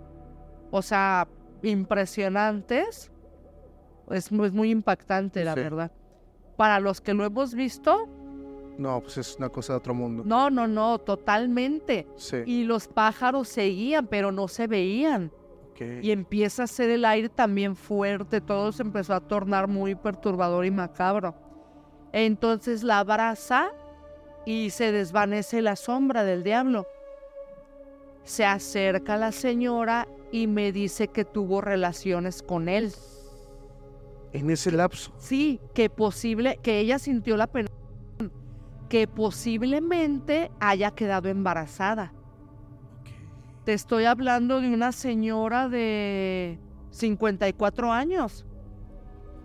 o sea, impresionantes. Es, muy impactante, la verdad. Para los que lo hemos visto. No, pues es una cosa de otro mundo. No, no, no, totalmente. Y los pájaros seguían, pero no se veían. Y empieza a ser el aire también fuerte, todo se empezó a tornar muy perturbador y macabro. Entonces la abraza y se desvanece la sombra del diablo. Se acerca la señora y me dice que tuvo relaciones con él. En ese lapso. Sí, que posible, que ella sintió la pena, que posiblemente haya quedado embarazada. Te estoy hablando de una señora de 54 años.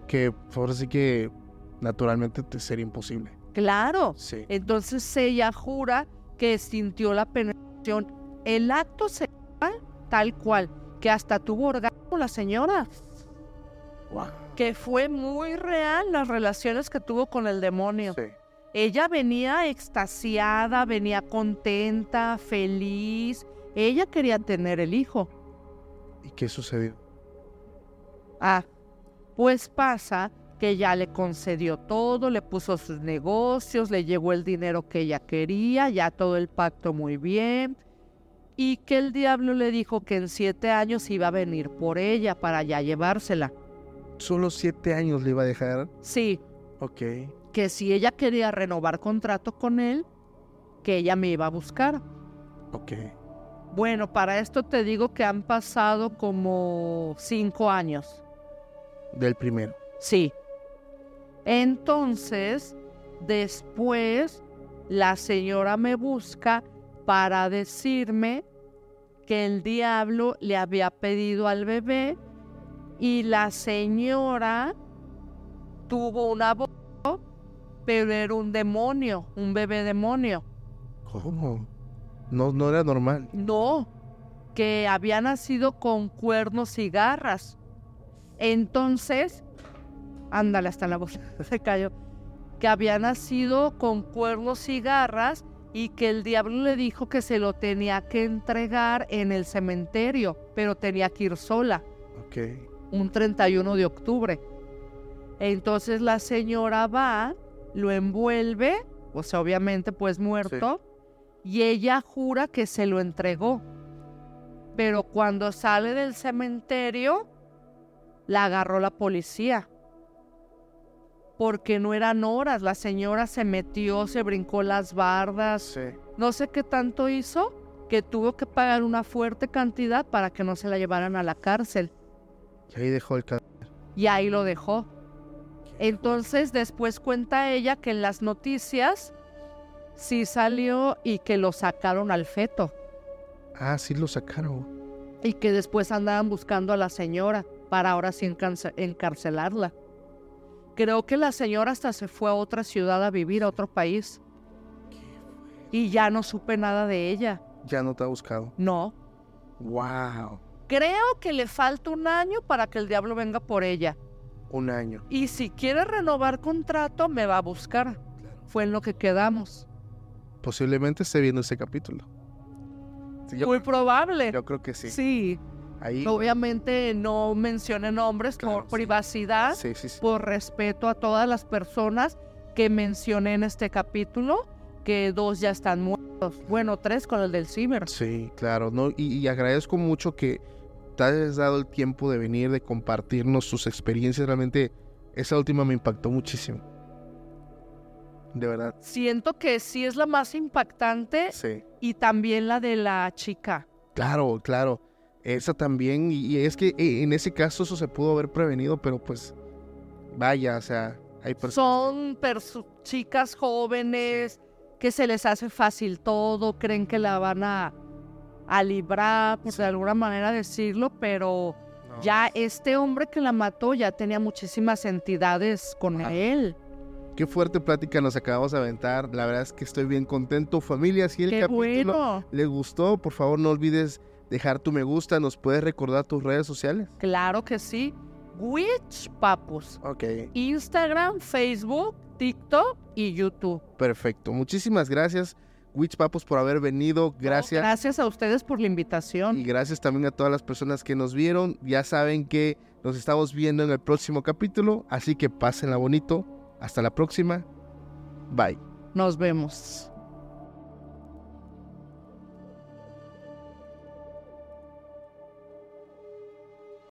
Que ahora sí que naturalmente te sería imposible. Claro. Entonces ella jura que sintió la penetración. El acto sexual tal cual, que hasta tuvo orgasmo la señora. Que fue muy real las relaciones que tuvo con el demonio. Ella venía extasiada, venía contenta, feliz. Ella quería tener el hijo. ¿Y qué sucedió? Ah, pues pasa que ya le concedió todo, le puso sus negocios, le llegó el dinero que ella quería, ya todo el pacto muy bien, y que el diablo le dijo que en siete años iba a venir por ella para ya llevársela. ¿Solo siete años le iba a dejar? Sí. Ok. Que si ella quería renovar contrato con él, que ella me iba a buscar. Ok. Bueno, para esto te digo que han pasado como cinco años. Del primero. Sí. Entonces, después, la señora me busca para decirme que el diablo le había pedido al bebé y la señora tuvo un aborto, pero era un demonio, un bebé demonio. ¿Cómo? No, no era normal. No, que había nacido con cuernos y garras. Entonces, ándale, hasta la voz se cayó, que había nacido con cuernos y garras y que el diablo le dijo que se lo tenía que entregar en el cementerio, pero tenía que ir sola, Ok. un 31 de octubre. Entonces la señora va, lo envuelve, o sea, obviamente pues muerto, y ella jura que se lo entregó. Pero cuando sale del cementerio, la agarró la policía. Porque no eran horas, la señora se metió, se brincó las bardas, Sí. no sé qué tanto hizo, que tuvo que pagar una fuerte cantidad para que no se la llevaran a la cárcel. Y ahí dejó el cadáver. Y ahí lo dejó. Entonces después cuenta ella que en las noticias sí salió y que lo sacaron al feto. Ah, sí lo sacaron. Y que después andaban buscando a la señora para ahora sí encarce- encarcelarla. Creo que la señora hasta se fue a otra ciudad a vivir, a otro país. Y ya no supe nada de ella. Ya no te ha buscado. No. Wow. Creo que le falta un año para que el diablo venga por ella. Un año. Y si quiere renovar contrato, me va a buscar. Fue en lo que quedamos. Posiblemente esté viendo ese capítulo. Sí, yo, Muy probable. yo creo que sí. Sí. Ahí. Obviamente no mencione nombres Claro, por sí. privacidad, Sí, sí, sí. por respeto a todas las personas que mencioné en este capítulo, que dos ya están muertos. Bueno, tres con el del ciber. Sí, claro. No, y, y agradezco mucho que te hayas dado el tiempo de venir, de compartirnos sus experiencias. Realmente, esa última me impactó muchísimo. De verdad. Siento que sí es la más impactante Sí. y también la de la chica. Claro, claro. Esa también. Y, es que eh, en ese caso eso se pudo haber prevenido, pero pues. Vaya, o sea, hay personas. Son perso- chicas jóvenes que se les hace fácil todo, creen que la van a, a librar, por de alguna manera decirlo, pero No. ya este hombre que la mató ya tenía muchísimas entidades con Ajá. él. Qué fuerte plática nos acabamos de aventar. La verdad es que estoy bien contento. Familia, si el Qué capítulo bueno. les gustó, por favor no olvides dejar tu me gusta. ¿Nos puedes recordar tus redes sociales? Claro que sí. Witch Papus. Ok, Instagram, Facebook, TikTok y YouTube. perfecto. Muchísimas gracias, Witch Papos, por haber venido. Gracias. Gracias a ustedes por la invitación. Y gracias también a todas las personas que nos vieron. Ya saben que nos estamos viendo en el próximo capítulo. Así que pásenla bonito. Hasta la próxima. Bye. Nos vemos.